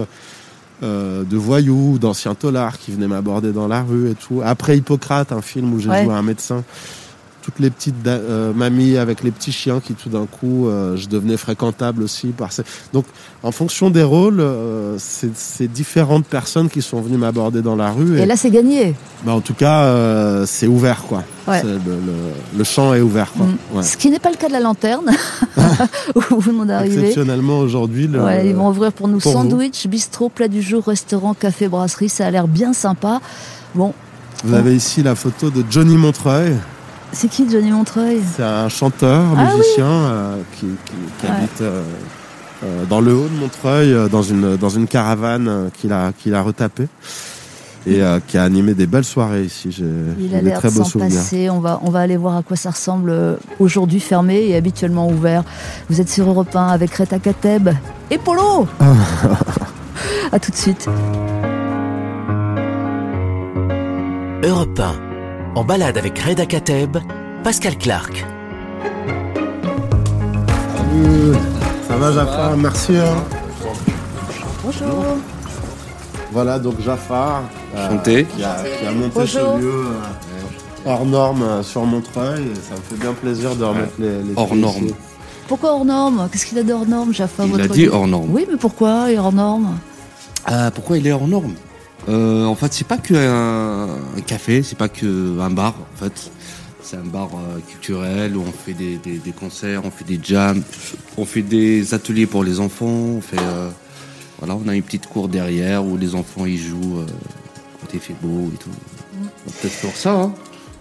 euh, de voyous, d'anciens tolards qui venaient m'aborder dans la rue et tout. Après Hippocrate, un film où j'ai Ouais. joué un médecin. Toutes les petites euh, mamies avec les petits chiens qui tout d'un coup, euh, je devenais fréquentable aussi par ces... Donc, en fonction des rôles, euh, c'est différentes personnes qui sont venues m'aborder dans la rue. Et là, c'est gagné. bah, en tout cas, c'est ouvert, quoi. Ouais. Le, le- le champ est ouvert, quoi. Mm. Ouais. Ce qui n'est pas le cas de la lanterne, <laughs> <laughs> où vous. Exceptionnellement, aujourd'hui, le- Ouais, ils vont ouvrir pour nous pour vous. sandwich, bistrot, plat du jour, restaurant, café, brasserie. Ça a l'air bien sympa. Bon, vous avez ici la photo de Johnny Montreuil. C'est qui Johnny Montreuil C'est un chanteur, Ah musicien euh, qui, qui- qui Ouais. habite euh, euh, dans le haut de Montreuil, euh, dans une, dans une caravane euh, qu'il a, qu'il a retapée. Et euh, qui a animé des belles soirées ici. J'ai Il a des l'air très de beaux souvenirs. passer. On va, on va aller voir à quoi ça ressemble aujourd'hui fermé et habituellement ouvert. Vous êtes sur Europe 1 avec Reta Kateb et Polo. <laughs> à tout de suite. Europe 1. En balade avec Reda Kateb, Pascal Clark. Salut. Ça va, Jafar Merci. hein. Bonjour. Voilà, donc Jafar, euh, Chanté. qui, a, qui a monté Bonjour. ce lieu euh, hors norme euh, sur Montreuil. Et ça me fait bien plaisir de remettre les, les Hors norme. ici. Pourquoi hors norme? Qu'est-ce qu'il a de hors norme, Jaffa Il votre a dit hors norme. Oui, mais pourquoi il est hors norme? Ah, pourquoi il est hors norme? Euh, En fait, c'est pas que un, un café, c'est pas que un bar. En fait, c'est un bar euh, culturel où on fait des, des, des concerts, on fait des jams, on fait des ateliers pour les enfants. On fait, euh, voilà, on a une petite cour derrière où les enfants ils jouent quand il fait beau et tout. Peut-être pour ça. Hein.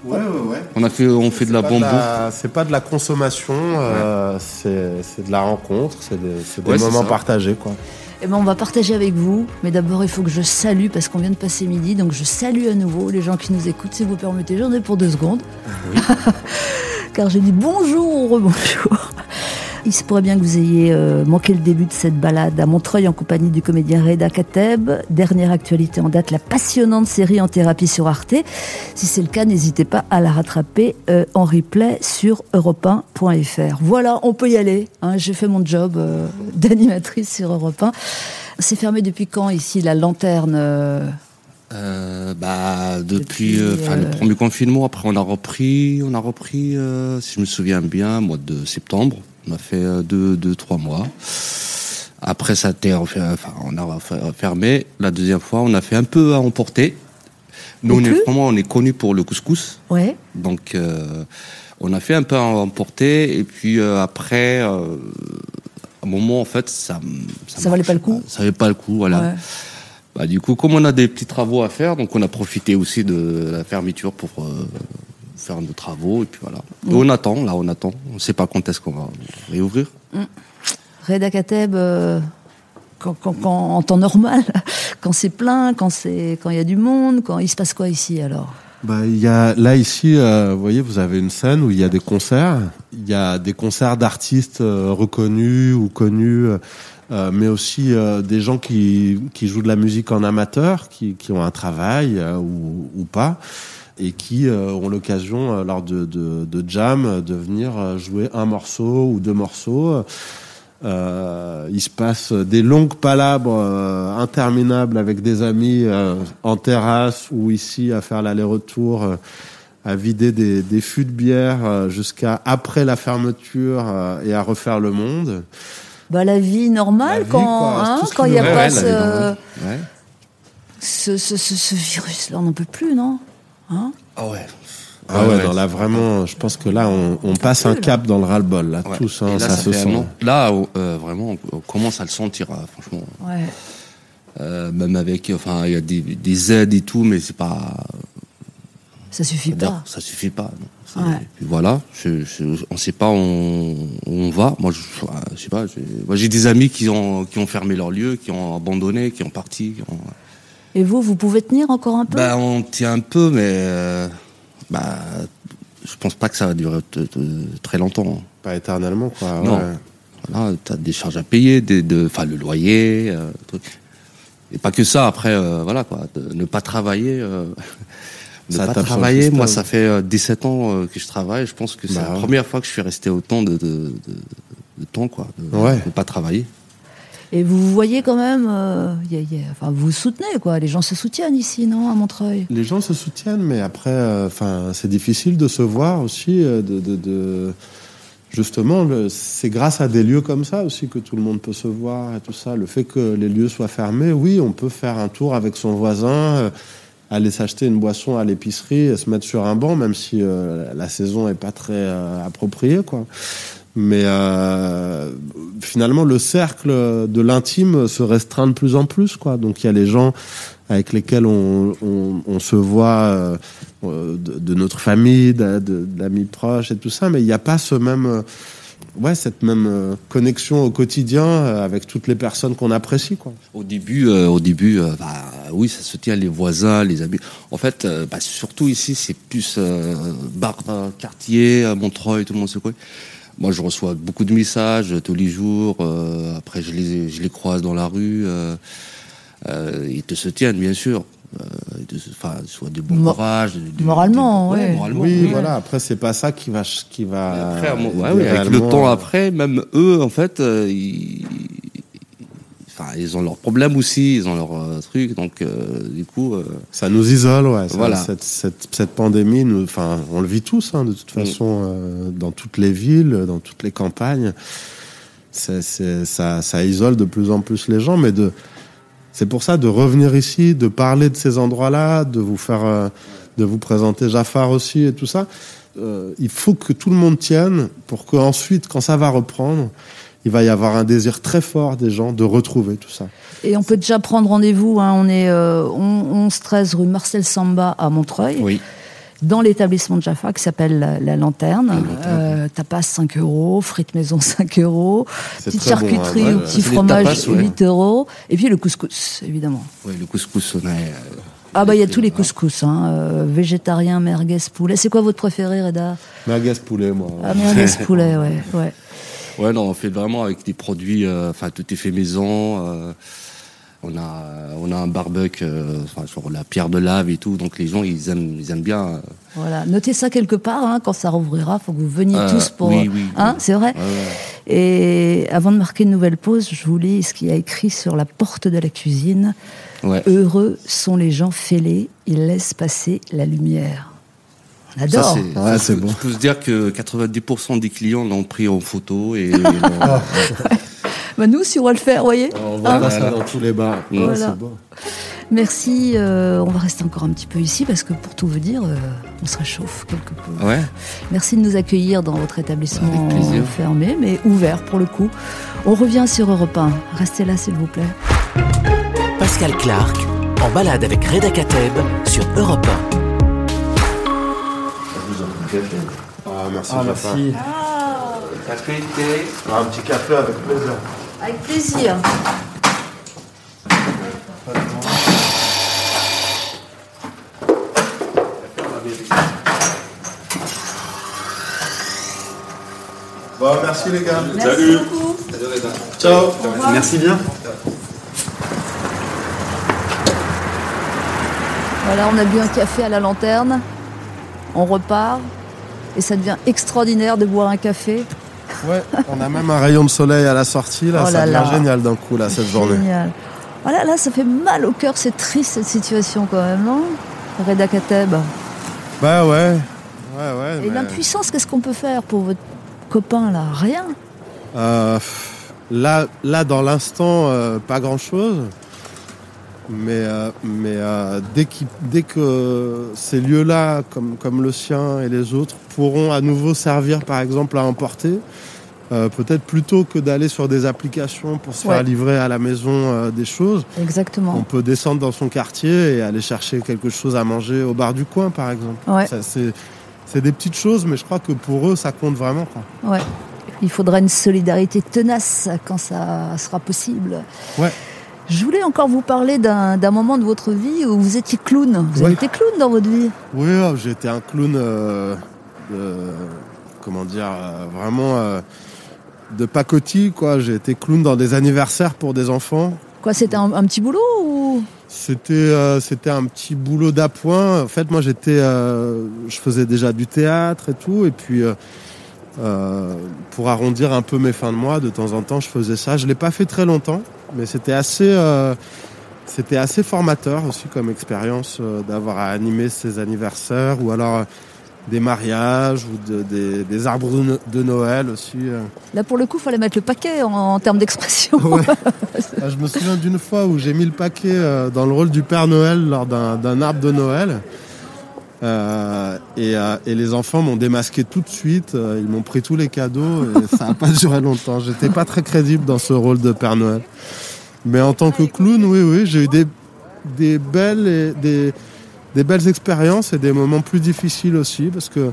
Ouais, ouais, ouais. On a fait, on fait de la la- C'est pas de la consommation, c'est de la rencontre, c'est des, moments ça. partagés. Quoi. Eh ben, on va partager avec vous, mais d'abord il faut que je salue parce qu'on vient de passer midi, donc je salue à nouveau les gens qui nous écoutent, si vous permettez. J'en ai pour deux secondes, <laughs> car j'ai dit bonjour ou rebonjour. Il se pourrait bien que vous ayez euh, manqué le début de cette balade à Montreuil en compagnie du comédien Reda Kateb. Dernière actualité en date, la passionnante série en thérapie sur Arte. Si c'est le cas, n'hésitez pas à la rattraper euh, en replay sur europe1.fr. Voilà, on peut y aller. hein. J'ai fait mon job euh, d'animatrice sur Europe 1. C'est fermé depuis quand ici la lanterne euh, bah depuis, euh, euh, le premier confinement. Après, on a repris, on a repris, si je me souviens bien, mois de septembre. On a fait euh, deux, deux, trois mois. Après, ça a été, refait- enfin, on a fermé. La deuxième fois, on a fait un peu à emporter. Nous, on est vraiment, on est connu pour le couscous. Ouais. Donc, euh, on a fait un peu à emporter. Et puis euh, après, euh, à un moment, en fait, ça, Ça valait pas le coup Ça valait pas le coup, voilà. Ouais. Bah, du coup, comme on a des petits travaux à faire, donc on a profité aussi de la fermeture pour faire nos travaux. Et puis voilà. Et on attend, là, on attend. On ne sait pas quand est-ce qu'on va réouvrir. Reda Kateb, euh, quand, quand- quand- en temps normal, <laughs> quand c'est plein, quand c'est quand il y a du monde, quand il se passe quoi ici alors? Bah, il y a, là, ici, euh, vous voyez, vous avez une scène où il y a des concerts. Il y a des concerts d'artistes euh, reconnus ou connus, euh, euh, mais aussi euh, des gens qui, qui jouent de la musique en amateur, qui, qui ont un travail euh, ou, ou pas. Et qui euh, ont l'occasion, euh, lors de, de, de jam, euh, de venir euh, jouer un morceau ou deux morceaux. Euh, il se passe des longues palabres euh, interminables avec des amis en terrasse ou ici à faire l'aller-retour, à vider des, des fûts de bière jusqu'à après la fermeture et à refaire le monde. Bah, la vie normale La vie, quand hein, quand il n'y a pas. Ouais. ce, ce, ce virus-là, on n'en peut plus, non? Hein Ah ouais. Ah ouais, non, là vraiment, je pense que là, on, on passe un cap dans le rait-le-bol, là, Ouais. tous, hein, là, ça, se fait un sent. Là, euh, vraiment, on, commence à le sentir, euh, franchement. Ouais. Euh, même avec, enfin, il y a des, des aides et tout, mais c'est pas, Ça suffit pas. ça suffit pas. non. Ouais. puis Voilà, je, je- on sait pas où on, où on va. Moi, je, je sais pas. j'ai des amis qui ont, qui ont fermé leur lieu, qui ont abandonné, qui ont parti. qui ont- Et vous, vous pouvez tenir encore un peu? Bah, on tient un peu, mais euh, bah, je pense pas que ça va durer très longtemps. Pas éternellement, quoi. Non. ouais. Voilà, t'as des charges à payer, des, de, enfin le loyer, euh, truc. et pas que ça. Après, euh, voilà quoi, de ne pas travailler. euh, ne Ça pas travailler. Moi, ça fait euh, 17 ans euh, que je travaille. Je pense que c'est Bah la ouais. première fois que je suis resté autant de, de, de, de temps quoi, de, Ouais. de pas travailler. Et vous voyez quand même, euh, enfin, vous soutenez, quoi. Les gens se soutiennent ici, non, à Montreuil? Les gens se soutiennent, mais après, euh, enfin, c'est difficile de se voir aussi, euh, de, de, justement, c'est grâce à des lieux comme ça aussi que tout le monde peut se voir et tout ça. Le fait que les lieux soient fermés, oui, on peut faire un tour avec son voisin, aller s'acheter une boisson à l'épicerie et se mettre sur un banc, même si la saison est pas très appropriée, quoi. Mais euh, finalement, le cercle de l'intime se restreint de plus en plus, quoi. Donc il y a les gens avec lesquels on, se voit euh, euh, de, notre famille, d'amis proches et tout ça, mais il n'y a pas ce même, ouais, cette même connexion au quotidien avec toutes les personnes qu'on apprécie, quoi. Au début, au début, bah, oui, ça se tient les voisins, les amis. En fait, bah, surtout ici, c'est plus bar, quartier, Montreuil, tout le monde se connaît. Moi, je reçois beaucoup de messages tous les jours. euh, après, je les, je les croise dans la rue. euh, euh, ils te soutiennent, bien sûr. Euh, Enfin, soit du bon Mo- courage. moralement, du- ouais. moralement, oui, oui. voilà. Après, c'est pas ça qui va, qui va. Après, avec le temps euh, après, même eux, en fait, euh, ils, enfin, ils ont leurs problèmes aussi, ils ont leurs euh, trucs, donc euh, du coup, euh, Ça nous isole, ouais. Ça- Voilà. Cette, cette, cette pandémie, enfin, on le vit tous, hein, de toute Mm. façon, dans toutes les villes, dans toutes les campagnes. C'est, c'est, ça, ça isole de plus en plus les gens, mais de, c'est pour ça de revenir ici, de parler de ces endroits-là, de vous faire, euh, de vous présenter Jafar aussi et tout ça. Euh, il faut que tout le monde tienne pour qu'ensuite, quand ça va reprendre, il va y avoir un désir très fort des gens de retrouver tout ça. Et on peut déjà prendre rendez-vous. hein. On est euh, 11-13 rue Marcel Samba à Montreuil, oui. dans l'établissement de Jaffa qui s'appelle la, La Lanterne. Lanterne. Euh, tapas 5 euros, frites maison <laughs> 5 euros, petite très bon, charcuterie hein, ou petit fromage tapas, ouais. 8 euros. Et puis le couscous, évidemment. Ouais, le couscous, on a, euh, Ah bah il y a tous les couscous, hein. euh, végétarien, merguez, poulet. C'est quoi votre préféré, Reda? Merguez poulet, moi. Ah merguez, poulet, ouais, ouais. Ouais, non, on fait vraiment avec des produits, euh, enfin, tout est fait maison. euh, on a, on a un barbecue, euh, enfin, sur la pierre de lave et tout, donc les gens, ils aiment, ils aiment bien. euh, Voilà, notez ça quelque part, hein, quand ça rouvrira, faut que vous veniez Euh, tous pour... oui, oui, hein, oui. c'est vrai. Et avant de marquer une nouvelle pause, je vous lis ce qu'il y a écrit sur la porte de la cuisine. Ouais. Heureux sont les gens fêlés, ils laissent passer la lumière. On adore. ça, c'est je- bon. Je peux se dire que 90% des clients l'ont pris en photo et, <laughs> Bah, nous, si on va le faire, vous voyez On voit Hein pas ça dans tous les bars. Voilà. Merci, euh, on va rester encore un petit peu ici parce que pour tout vous dire, euh, on se réchauffe quelque peu. ouais. Merci de nous accueillir dans votre établissement fermé, mais ouvert pour le coup. On revient sur Europe 1. Restez là, s'il vous plaît. Pascal Clark, en balade avec Reda Kateb sur Europe Ah, merci. Ah, merci. Un petit café avec plaisir. Avec plaisir. Bon, merci les gars. Merci beaucoup. Ciao. Merci bien. Voilà, on a bu un café à la lanterne. on repart, et ça devient extraordinaire de boire un café. Ouais, on a même un rayon de soleil à la sortie, là, Oh ça devient là. génial d'un coup, là, cette journée. Génial. Voilà, là, ça fait mal au cœur, c'est triste cette situation quand même, non? Reda Kateb. Bah ouais, ouais, ouais. Et mais- l'impuissance, qu'est-ce qu'on peut faire pour votre copain là? Rien? Euh, là, là, dans l'instant, euh, pas grand-chose. Mais, euh, mais euh, dès, que ces lieux-là, comme, comme le sien et les autres, pourront à nouveau servir, par exemple, à emporter, euh, peut-être plutôt que d'aller sur des applications pour se Ouais. faire livrer à la maison euh, des choses, on Exactement. peut descendre dans son quartier et aller chercher quelque chose à manger au bar du coin, par exemple. Ouais. C'est, c'est des petites choses, mais je crois que pour eux, ça compte vraiment. Quoi. Ouais. Il faudra une solidarité tenace quand ça sera possible. Ouais. Je voulais encore vous parler d'un moment de votre vie où vous étiez clown. Vous avez été clown dans votre vie. Oui, j'ai été un clown, euh, de- comment dire, euh, vraiment euh, de pacotille, quoi. J'ai été clown dans des anniversaires pour des enfants. Quoi, c'était un, un petit boulot ou? C'était euh, c'était un petit boulot d'appoint. En fait, moi, j'étais, je faisais déjà du théâtre et tout, et puis euh, pour arrondir un peu mes fins de mois, de temps en temps, je faisais ça. Je l'ai pas fait très longtemps, mais c'était assez, euh, c'était assez formateur aussi comme expérience euh, d'avoir à animer ces anniversaires ou alors des mariages ou de- des, des arbres de No- de Noël aussi. Là, pour le coup, fallait mettre le paquet en, en termes d'expression. <laughs> Ouais. <laughs> Ah, Je me souviens d'une fois où j'ai mis le paquet dans le rôle du Père Noël lors d'un arbre de Noël. Euh, et, euh, et les enfants m'ont démasqué tout de suite. euh, ils m'ont pris tous les cadeaux et <laughs> ça n'a pas duré longtemps. J'étais pas très crédible dans ce rôle de Père Noël. Mais en tant que clown, oui, oui, j'ai eu des, des belles et des, des belles expériences et des moments plus difficiles aussi parce que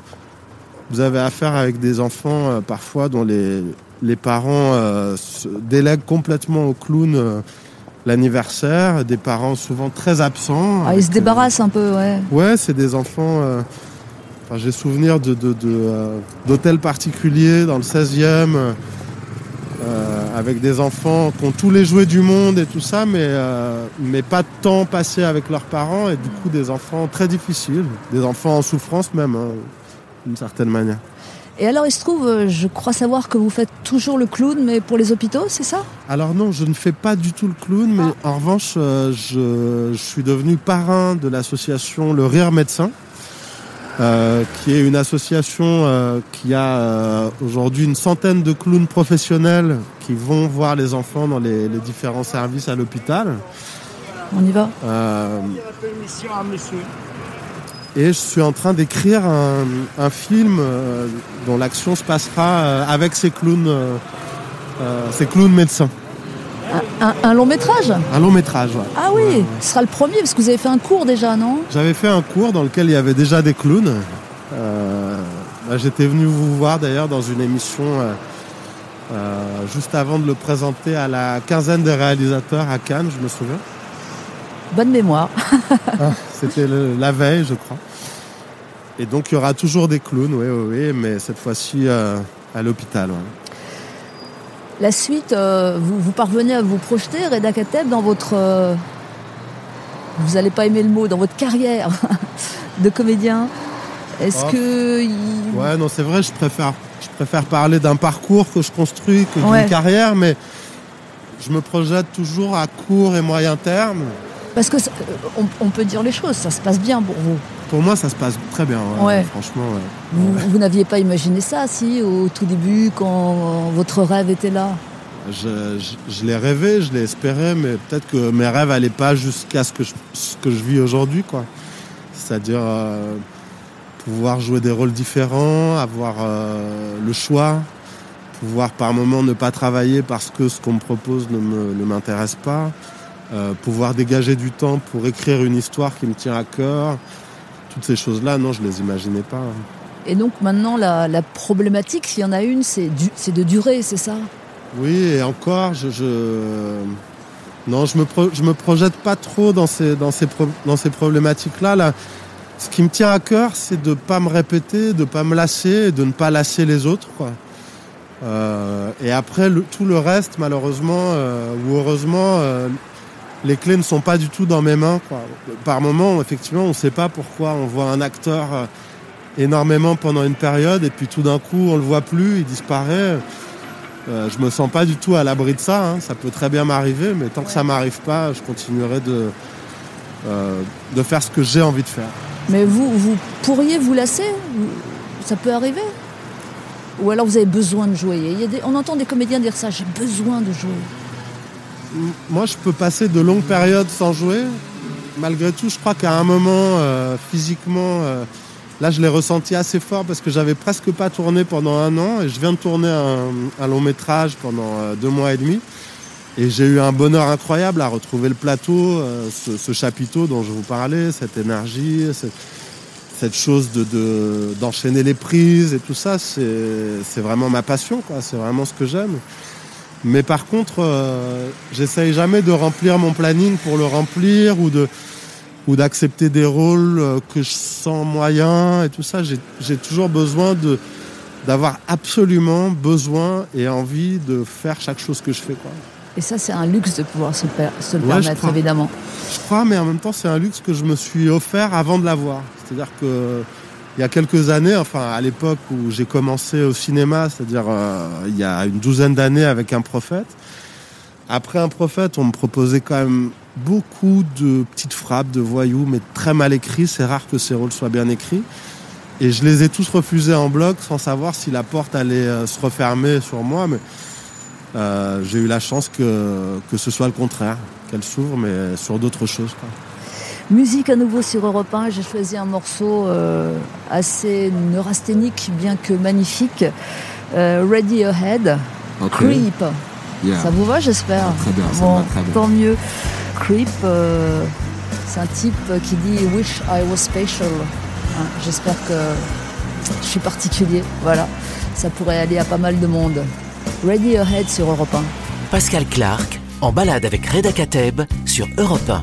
vous avez affaire avec des enfants parfois dont les, les parents se délèguent complètement au clown l'anniversaire, des parents souvent très absents. Ah, ils se débarrassent un peu, ouais. ouais, c'est des enfants. euh, enfin, J'ai souvenir de, euh, d'hôtels particuliers dans le 16e. euh, euh, avec des enfants qui ont tous les jouets du monde et tout ça, mais, euh, mais pas de temps passé avec leurs parents et du coup des enfants très difficiles, des enfants en souffrance même, hein, d'une certaine manière. Et alors, il se trouve, euh, je crois savoir que vous faites toujours le clown, mais pour les hôpitaux, c'est ça? Alors non, je ne fais pas du tout le clown, mais en revanche, euh, je, je suis devenu parrain de l'association Le Rire Médecin, euh, qui est une association euh, qui a euh, aujourd'hui une centaine de clowns professionnels qui vont voir les enfants dans les, les différents services à l'hôpital. On y va? Euh, et je suis en train d'écrire un, un film euh, dont l'action se passera euh, avec ces clowns, euh, ces clowns médecins. un, un long métrage Un long métrage, ouais. Ah oui, ce sera le premier, parce que vous avez fait un cours déjà, non? J'avais fait un cours dans lequel il y avait déjà des clowns. Euh, bah, J'étais venu vous voir d'ailleurs dans une émission juste avant de le présenter à la quinzaine des réalisateurs à Cannes, je me souviens. Bonne mémoire. <laughs> C'était le- la veille, je crois. Et donc il y aura toujours des clowns, oui, oui, oui, mais cette fois-ci euh, à l'hôpital. ouais. La suite, euh, vous, vous parvenez à vous projeter, Reda Kateb, dans votre... euh, vous n'allez pas aimer le mot, dans votre carrière <laughs> de comédien. Est-ce Oh. que... il- Ouais, non, c'est vrai, je préfère, je préfère parler d'un parcours que je construis que d'une carrière, mais je me projette toujours à court et moyen terme. Parce que euh, on, on peut dire les choses, ça se passe bien pour vous. Pour moi, ça se passe très bien, ouais, Ouais. franchement. ouais. Vous, vous n'aviez pas imaginé ça, si, au tout début, quand votre rêve était là? Je, je, je l'ai rêvé, je l'ai espéré, mais peut-être que mes rêves n'allaient pas jusqu'à ce que je, ce que je vis aujourd'hui, quoi. C'est-à-dire euh, pouvoir jouer des rôles différents, avoir euh, le choix, pouvoir par moment ne pas travailler parce que ce qu'on me propose ne m'intéresse pas, euh, pouvoir dégager du temps pour écrire une histoire qui me tient à cœur. Toutes ces choses-là, non, je les imaginais pas. hein. Et donc maintenant, la, la problématique, s'il y en a une, c'est du- de durer, c'est ça? Oui, et encore, je, je... non, je me pro- je me projette pas trop dans ces dans ces pro- dans ces problématiques-là. Là, ce qui me tient à cœur, c'est de pas me répéter, de pas me lasser, et de ne pas lasser les autres, quoi. Euh, et après, le- tout le reste, malheureusement euh, ou heureusement, euh, les clés ne sont pas du tout dans mes mains. Par moment, effectivement, on ne sait pas pourquoi on voit un acteur euh, énormément pendant une période et puis tout d'un coup on le voit plus, il disparaît. Euh, je me sens pas du tout à l'abri de ça. hein. Ça peut très bien m'arriver, mais tant que ça m'arrive pas, je continuerai de, euh, de faire ce que j'ai envie de faire. Mais vous, vous pourriez vous lasser? Ça peut arriver? Ou alors vous avez besoin de jouer On entend des comédiens dire ça, j'ai besoin de jouer. Moi, je peux passer de longues périodes sans jouer. Malgré tout, je crois qu'à un moment, euh, physiquement, euh, là, je l'ai ressenti assez fort parce que j'avais presque pas tourné pendant un an et je viens de tourner un, long métrage pendant euh, deux mois et demi. Et j'ai eu un bonheur incroyable à retrouver le plateau, ce, chapiteau dont je vous parlais, cette énergie, cette, chose de de- d'enchaîner les prises et tout ça, c'est c'est vraiment ma passion, quoi. C'est vraiment ce que j'aime. Mais par contre, euh, j'essaye jamais de remplir mon planning pour le remplir ou de ou d'accepter des rôles euh, que je sens moyens et tout ça. J'ai toujours besoin de d'avoir absolument besoin et envie de faire chaque chose que je fais. Quoi. Et ça, c'est un luxe de pouvoir se, per- se le Ouais, permettre, évidemment. Je crois, mais en même temps, c'est un luxe que je me suis offert avant de l'avoir. C'est-à-dire que il y a quelques années, enfin à l'époque où j'ai commencé au cinéma, c'est-à-dire euh, il y a une douzaine d'années avec un prophète. Après un prophète, on me proposait quand même beaucoup de petites frappes, de voyous, mais très mal écrits. C'est rare que ces rôles soient bien écrits. Et je les ai tous refusés en bloc sans savoir si la porte allait euh, se refermer sur moi. Mais euh, j'ai eu la chance que, ce soit le contraire, qu'elle s'ouvre, mais sur d'autres choses. Musique à nouveau sur Europe 1. J'ai choisi un morceau euh, assez neurasthénique, bien que magnifique. Euh, Ready Ahead. Creep. Yeah. Ça vous va, j'espère? Ah, très bien, ça Bon, va très bien. Tant mieux. Creep, euh, c'est un type qui dit Wish I was special. Hein, j'espère que je suis particulier. Voilà. Ça pourrait aller à pas mal de monde. Ready Ahead sur Europe 1. Pascal Clark en balade avec Reda Kateb sur Europe 1.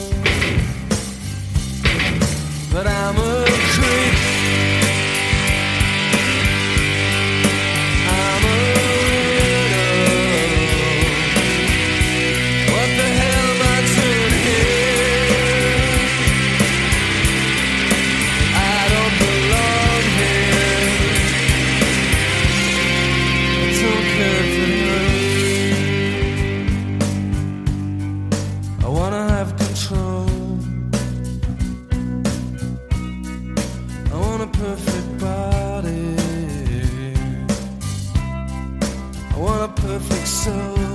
But I'm a creep. Perfect body. I want a perfect soul.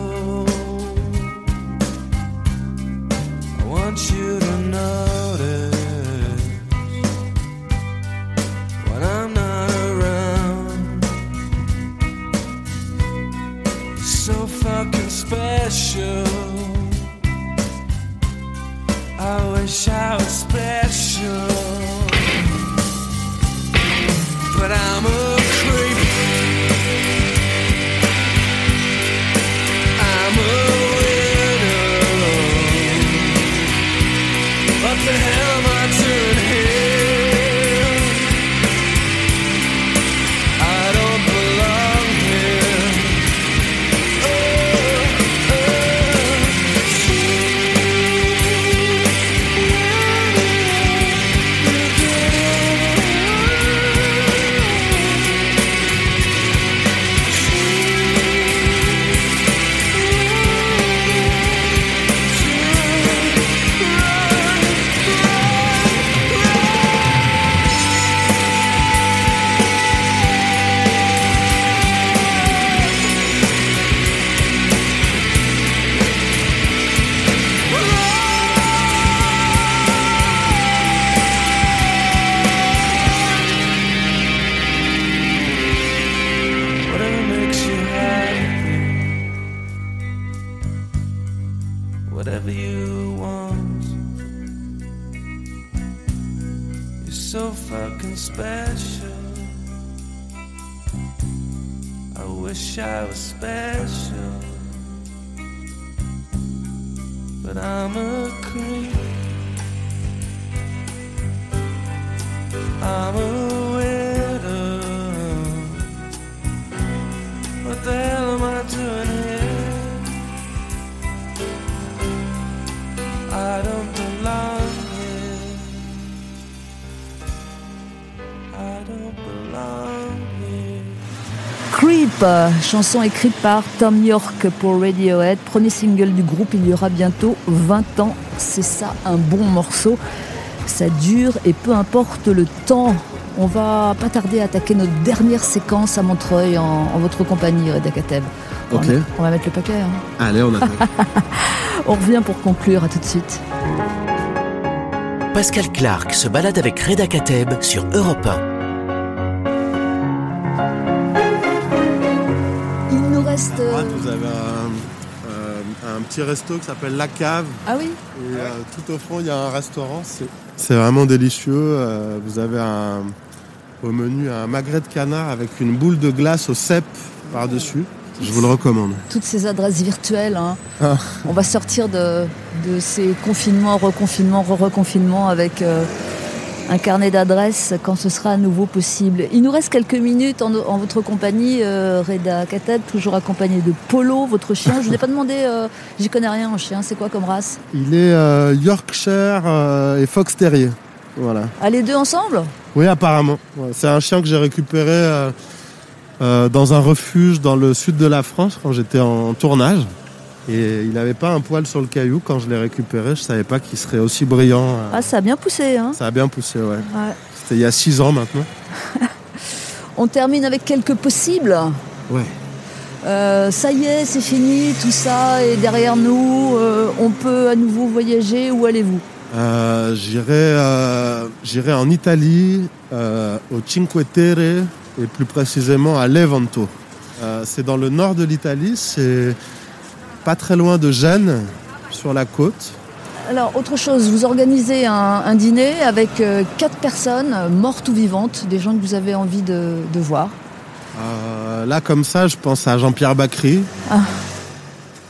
Creep, chanson écrite par Tom York pour Radiohead, premier single du groupe il y aura bientôt 20 ans. C'est ça un bon morceau. Ça dure et peu importe le temps. On va pas tarder à attaquer notre dernière séquence à Montreuil en, en votre compagnie, Reda Kateb. On Ok. va- On va mettre le paquet. hein. Allez, on attend. <laughs> On revient pour conclure. À tout de suite. Pascal Clark se balade avec Reda Kateb sur Europe 1. Droite, vous avez un, euh, un petit resto qui s'appelle La Cave. Ah oui Et euh, tout au fond, il y a un restaurant. C'est, c'est vraiment délicieux. Euh, vous avez un, au menu un magret de canard avec une boule de glace au cèpe par-dessus. Je vous le recommande. toutes ces adresses virtuelles. hein. Ah. On va sortir de, de ces confinements, reconfinements, re-reconfinements avec euh, un carnet d'adresses quand ce sera à nouveau possible. Il nous reste quelques minutes en, en votre compagnie, euh, Reda Kateb, toujours accompagné de Polo, votre chien. Je ne vous ai pas demandé, euh, j'y connais rien en chien, c'est quoi comme race? Il est euh, Yorkshire et Fox Terrier. Voilà. Ah, les deux ensemble? Oui, apparemment. C'est un chien que j'ai récupéré dans un refuge dans le sud de la France quand j'étais en tournage. Et il n'avait pas un poil sur le caillou quand je l'ai récupéré. Je savais pas qu'il serait aussi brillant. euh. Ah, ça a bien poussé. Hein Ça a bien poussé, ouais. Ouais. C'était il y a six ans maintenant. <laughs> On termine avec quelques possibles. Ouais. Euh, ça y est, c'est fini, tout ça est derrière nous. euh, on peut à nouveau voyager. Où allez-vous? Euh, j'irai, en Italie, au Cinque Terre et plus précisément à Levanto. C'est dans le nord de l'Italie, c'est pas très loin de Gênes, sur la côte. Alors, autre chose, vous organisez un, un dîner avec euh, quatre personnes, euh, mortes ou vivantes, des gens que vous avez envie de, de voir. Euh, là, comme ça, je pense à Jean-Pierre Bacry. Ah.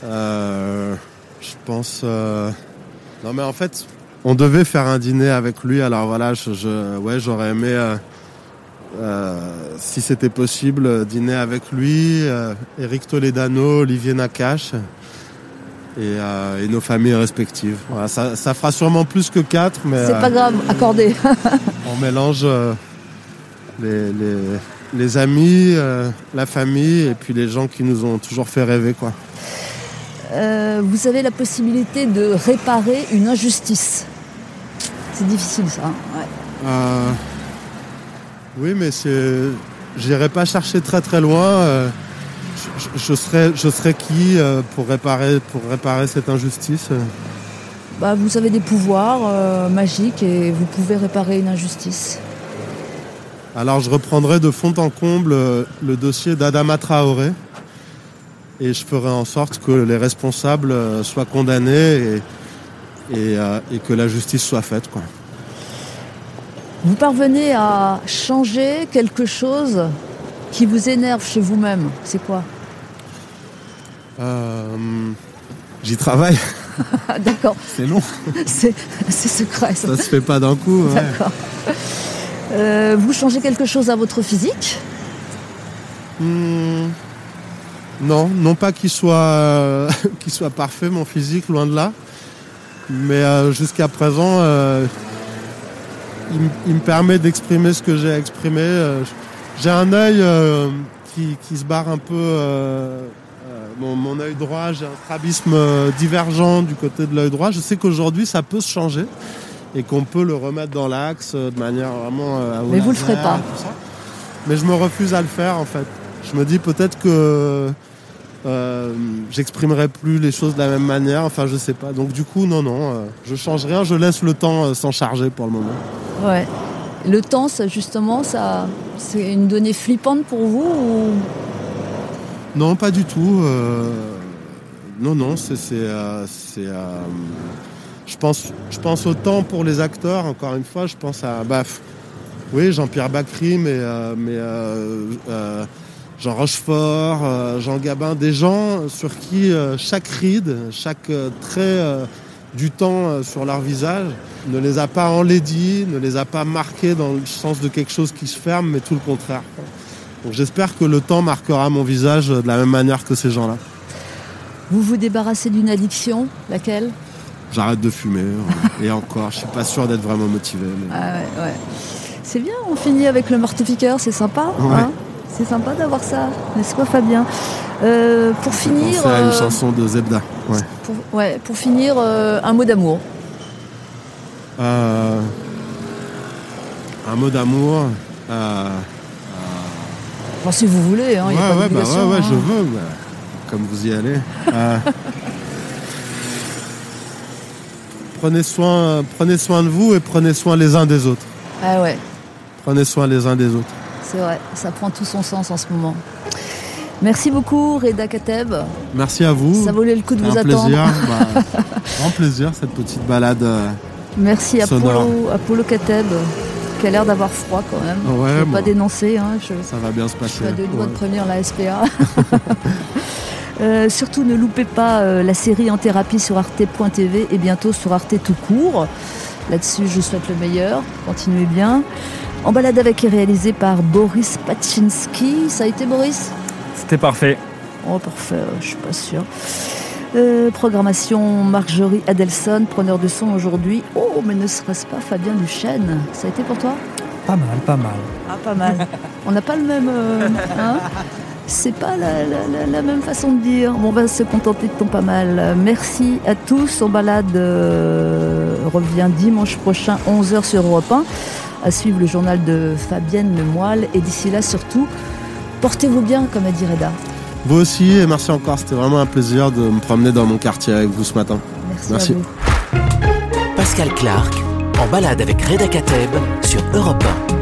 Euh, je pense. Non, mais en fait, on devait faire un dîner avec lui. Alors voilà, je, je- ouais, j'aurais aimé, si c'était possible, dîner avec lui, Eric Toledano, Olivier Nakache et, euh, et nos familles respectives. Voilà, ça, ça fera sûrement plus que quatre, mais C'est euh, pas grave, accordé. <laughs> on mélange euh, les, les, les amis, euh, la famille et puis les gens qui nous ont toujours fait rêver. Quoi. Euh, vous avez la possibilité de réparer une injustice. C'est difficile ça. hein, ouais. Euh, oui, mais c'est, j'irai pas chercher très très loin. Je, je- serais, je serais qui euh, pour réparer, pour réparer cette injustice euh Bah, vous avez des pouvoirs euh, magiques et vous pouvez réparer une injustice. Alors je reprendrai de fond en comble le dossier d'Adama Traoré et je ferai en sorte que les responsables soient condamnés et, et, euh, et que la justice soit faite. Quoi. Vous parvenez à changer quelque chose qui vous énerve chez vous-même. C'est quoi? J'y travaille, <laughs> D'accord, c'est long, c'est secret. ça. ça se fait pas d'un coup. ouais. D'accord. Euh, vous changez quelque chose à votre physique? Hmm, non, non pas qu'il soit, <laughs> euh, soit parfait mon physique, loin de là. Mais euh, jusqu'à présent, euh, il, il me permet d'exprimer ce que j'ai à exprimer. Euh, j'ai un œil euh, qui, qui se barre un peu. Mon, mon œil droit, j'ai un strabisme euh, divergent du côté de l'œil droit. Je sais qu'aujourd'hui, ça peut se changer et qu'on peut le remettre dans l'axe euh, de manière vraiment. euh, Mais vous le ferez pas. Mais je me refuse à le faire en fait. Je me dis peut-être que euh, j'exprimerai plus les choses de la même manière. Enfin, je sais pas. Donc du coup, non, non, euh, je change rien. Je laisse le temps s'en charger pour le moment. Ouais. Le temps, ça, justement, ça, c'est une donnée flippante pour vous ou... Non, pas du tout. euh, non, non, c'est, euh, euh, je pense, je pense au temps pour les acteurs. Encore une fois, je pense à, bah, Oui, Jean-Pierre Bacry, mais, Jean Rochefort, Jean Gabin, des gens sur qui chaque ride, chaque trait du temps sur leur visage ne les a pas enlaidis, ne les a pas marqués dans le sens de quelque chose qui se ferme, mais tout le contraire. Donc j'espère que le temps marquera mon visage de la même manière que ces gens-là. Vous vous débarrassez d'une addiction, laquelle? J'arrête de fumer, euh, <laughs> et encore, je suis pas sûr d'être vraiment motivé. mais- Ah ouais, ouais. C'est bien, on finit avec le mortificateur, c'est sympa. Ouais. hein c'est sympa d'avoir ça, n'est-ce pas Fabien? Euh, Pour finir, à une euh, chanson de Zebda. Ouais. pour, ouais, pour finir, euh, un mot d'amour. Un mot d'amour. Si vous voulez, hein, ouais, y a pas ouais, bah, d'obligation, ouais, ouais, hein. je veux. bah, comme vous y allez. Euh, <laughs> prenez soin, prenez soin de vous et prenez soin les uns des autres. Ah ouais, Prenez soin les uns des autres. c'est vrai, ça prend tout son sens en ce moment. Merci beaucoup, Reda Kateb. Merci à vous. Ça valait le coup de vous un attendre. plaisir. bah, <laughs> grand plaisir cette petite balade. euh, Merci à. Polo, Apollo Kateb, qui a l'air d'avoir froid quand même. Ouais, je ne bon. pas dénoncer, hein, je, Ça va bien se je passer. suis à deux doigts de Ouais. prévenir la SPA. <laughs> <laughs> Euh, surtout ne loupez pas euh, la série en thérapie sur arte.tv et bientôt sur Arte tout court. Là-dessus, je vous souhaite le meilleur. Continuez bien. En balade avec est réalisé par Boris Paczynski. Ça a été Boris? C'était parfait. Oh parfait, euh, je suis pas sûre. Euh, programmation Marjorie Adelson, preneur de son aujourd'hui. Oh, mais ne serait-ce pas Fabien Duchesne? Ça a été pour toi? Pas mal, pas mal. Ah, pas mal. On n'a pas le même. euh, hein? C'est pas la, la- la- la même façon de dire. Bon, on va se contenter de ton pas mal. Merci à tous. On balade euh, revient dimanche prochain, 11h sur Europe 1. À suivre le journal de Fabienne Lemoyle. Et d'ici là, surtout, portez-vous bien, comme a dit Reda. Vous aussi, et merci encore. C'était vraiment un plaisir de me promener dans mon quartier avec vous ce matin. Merci, Merci. à vous. Pascal Clark en balade avec Reda Kateb sur Europe 1.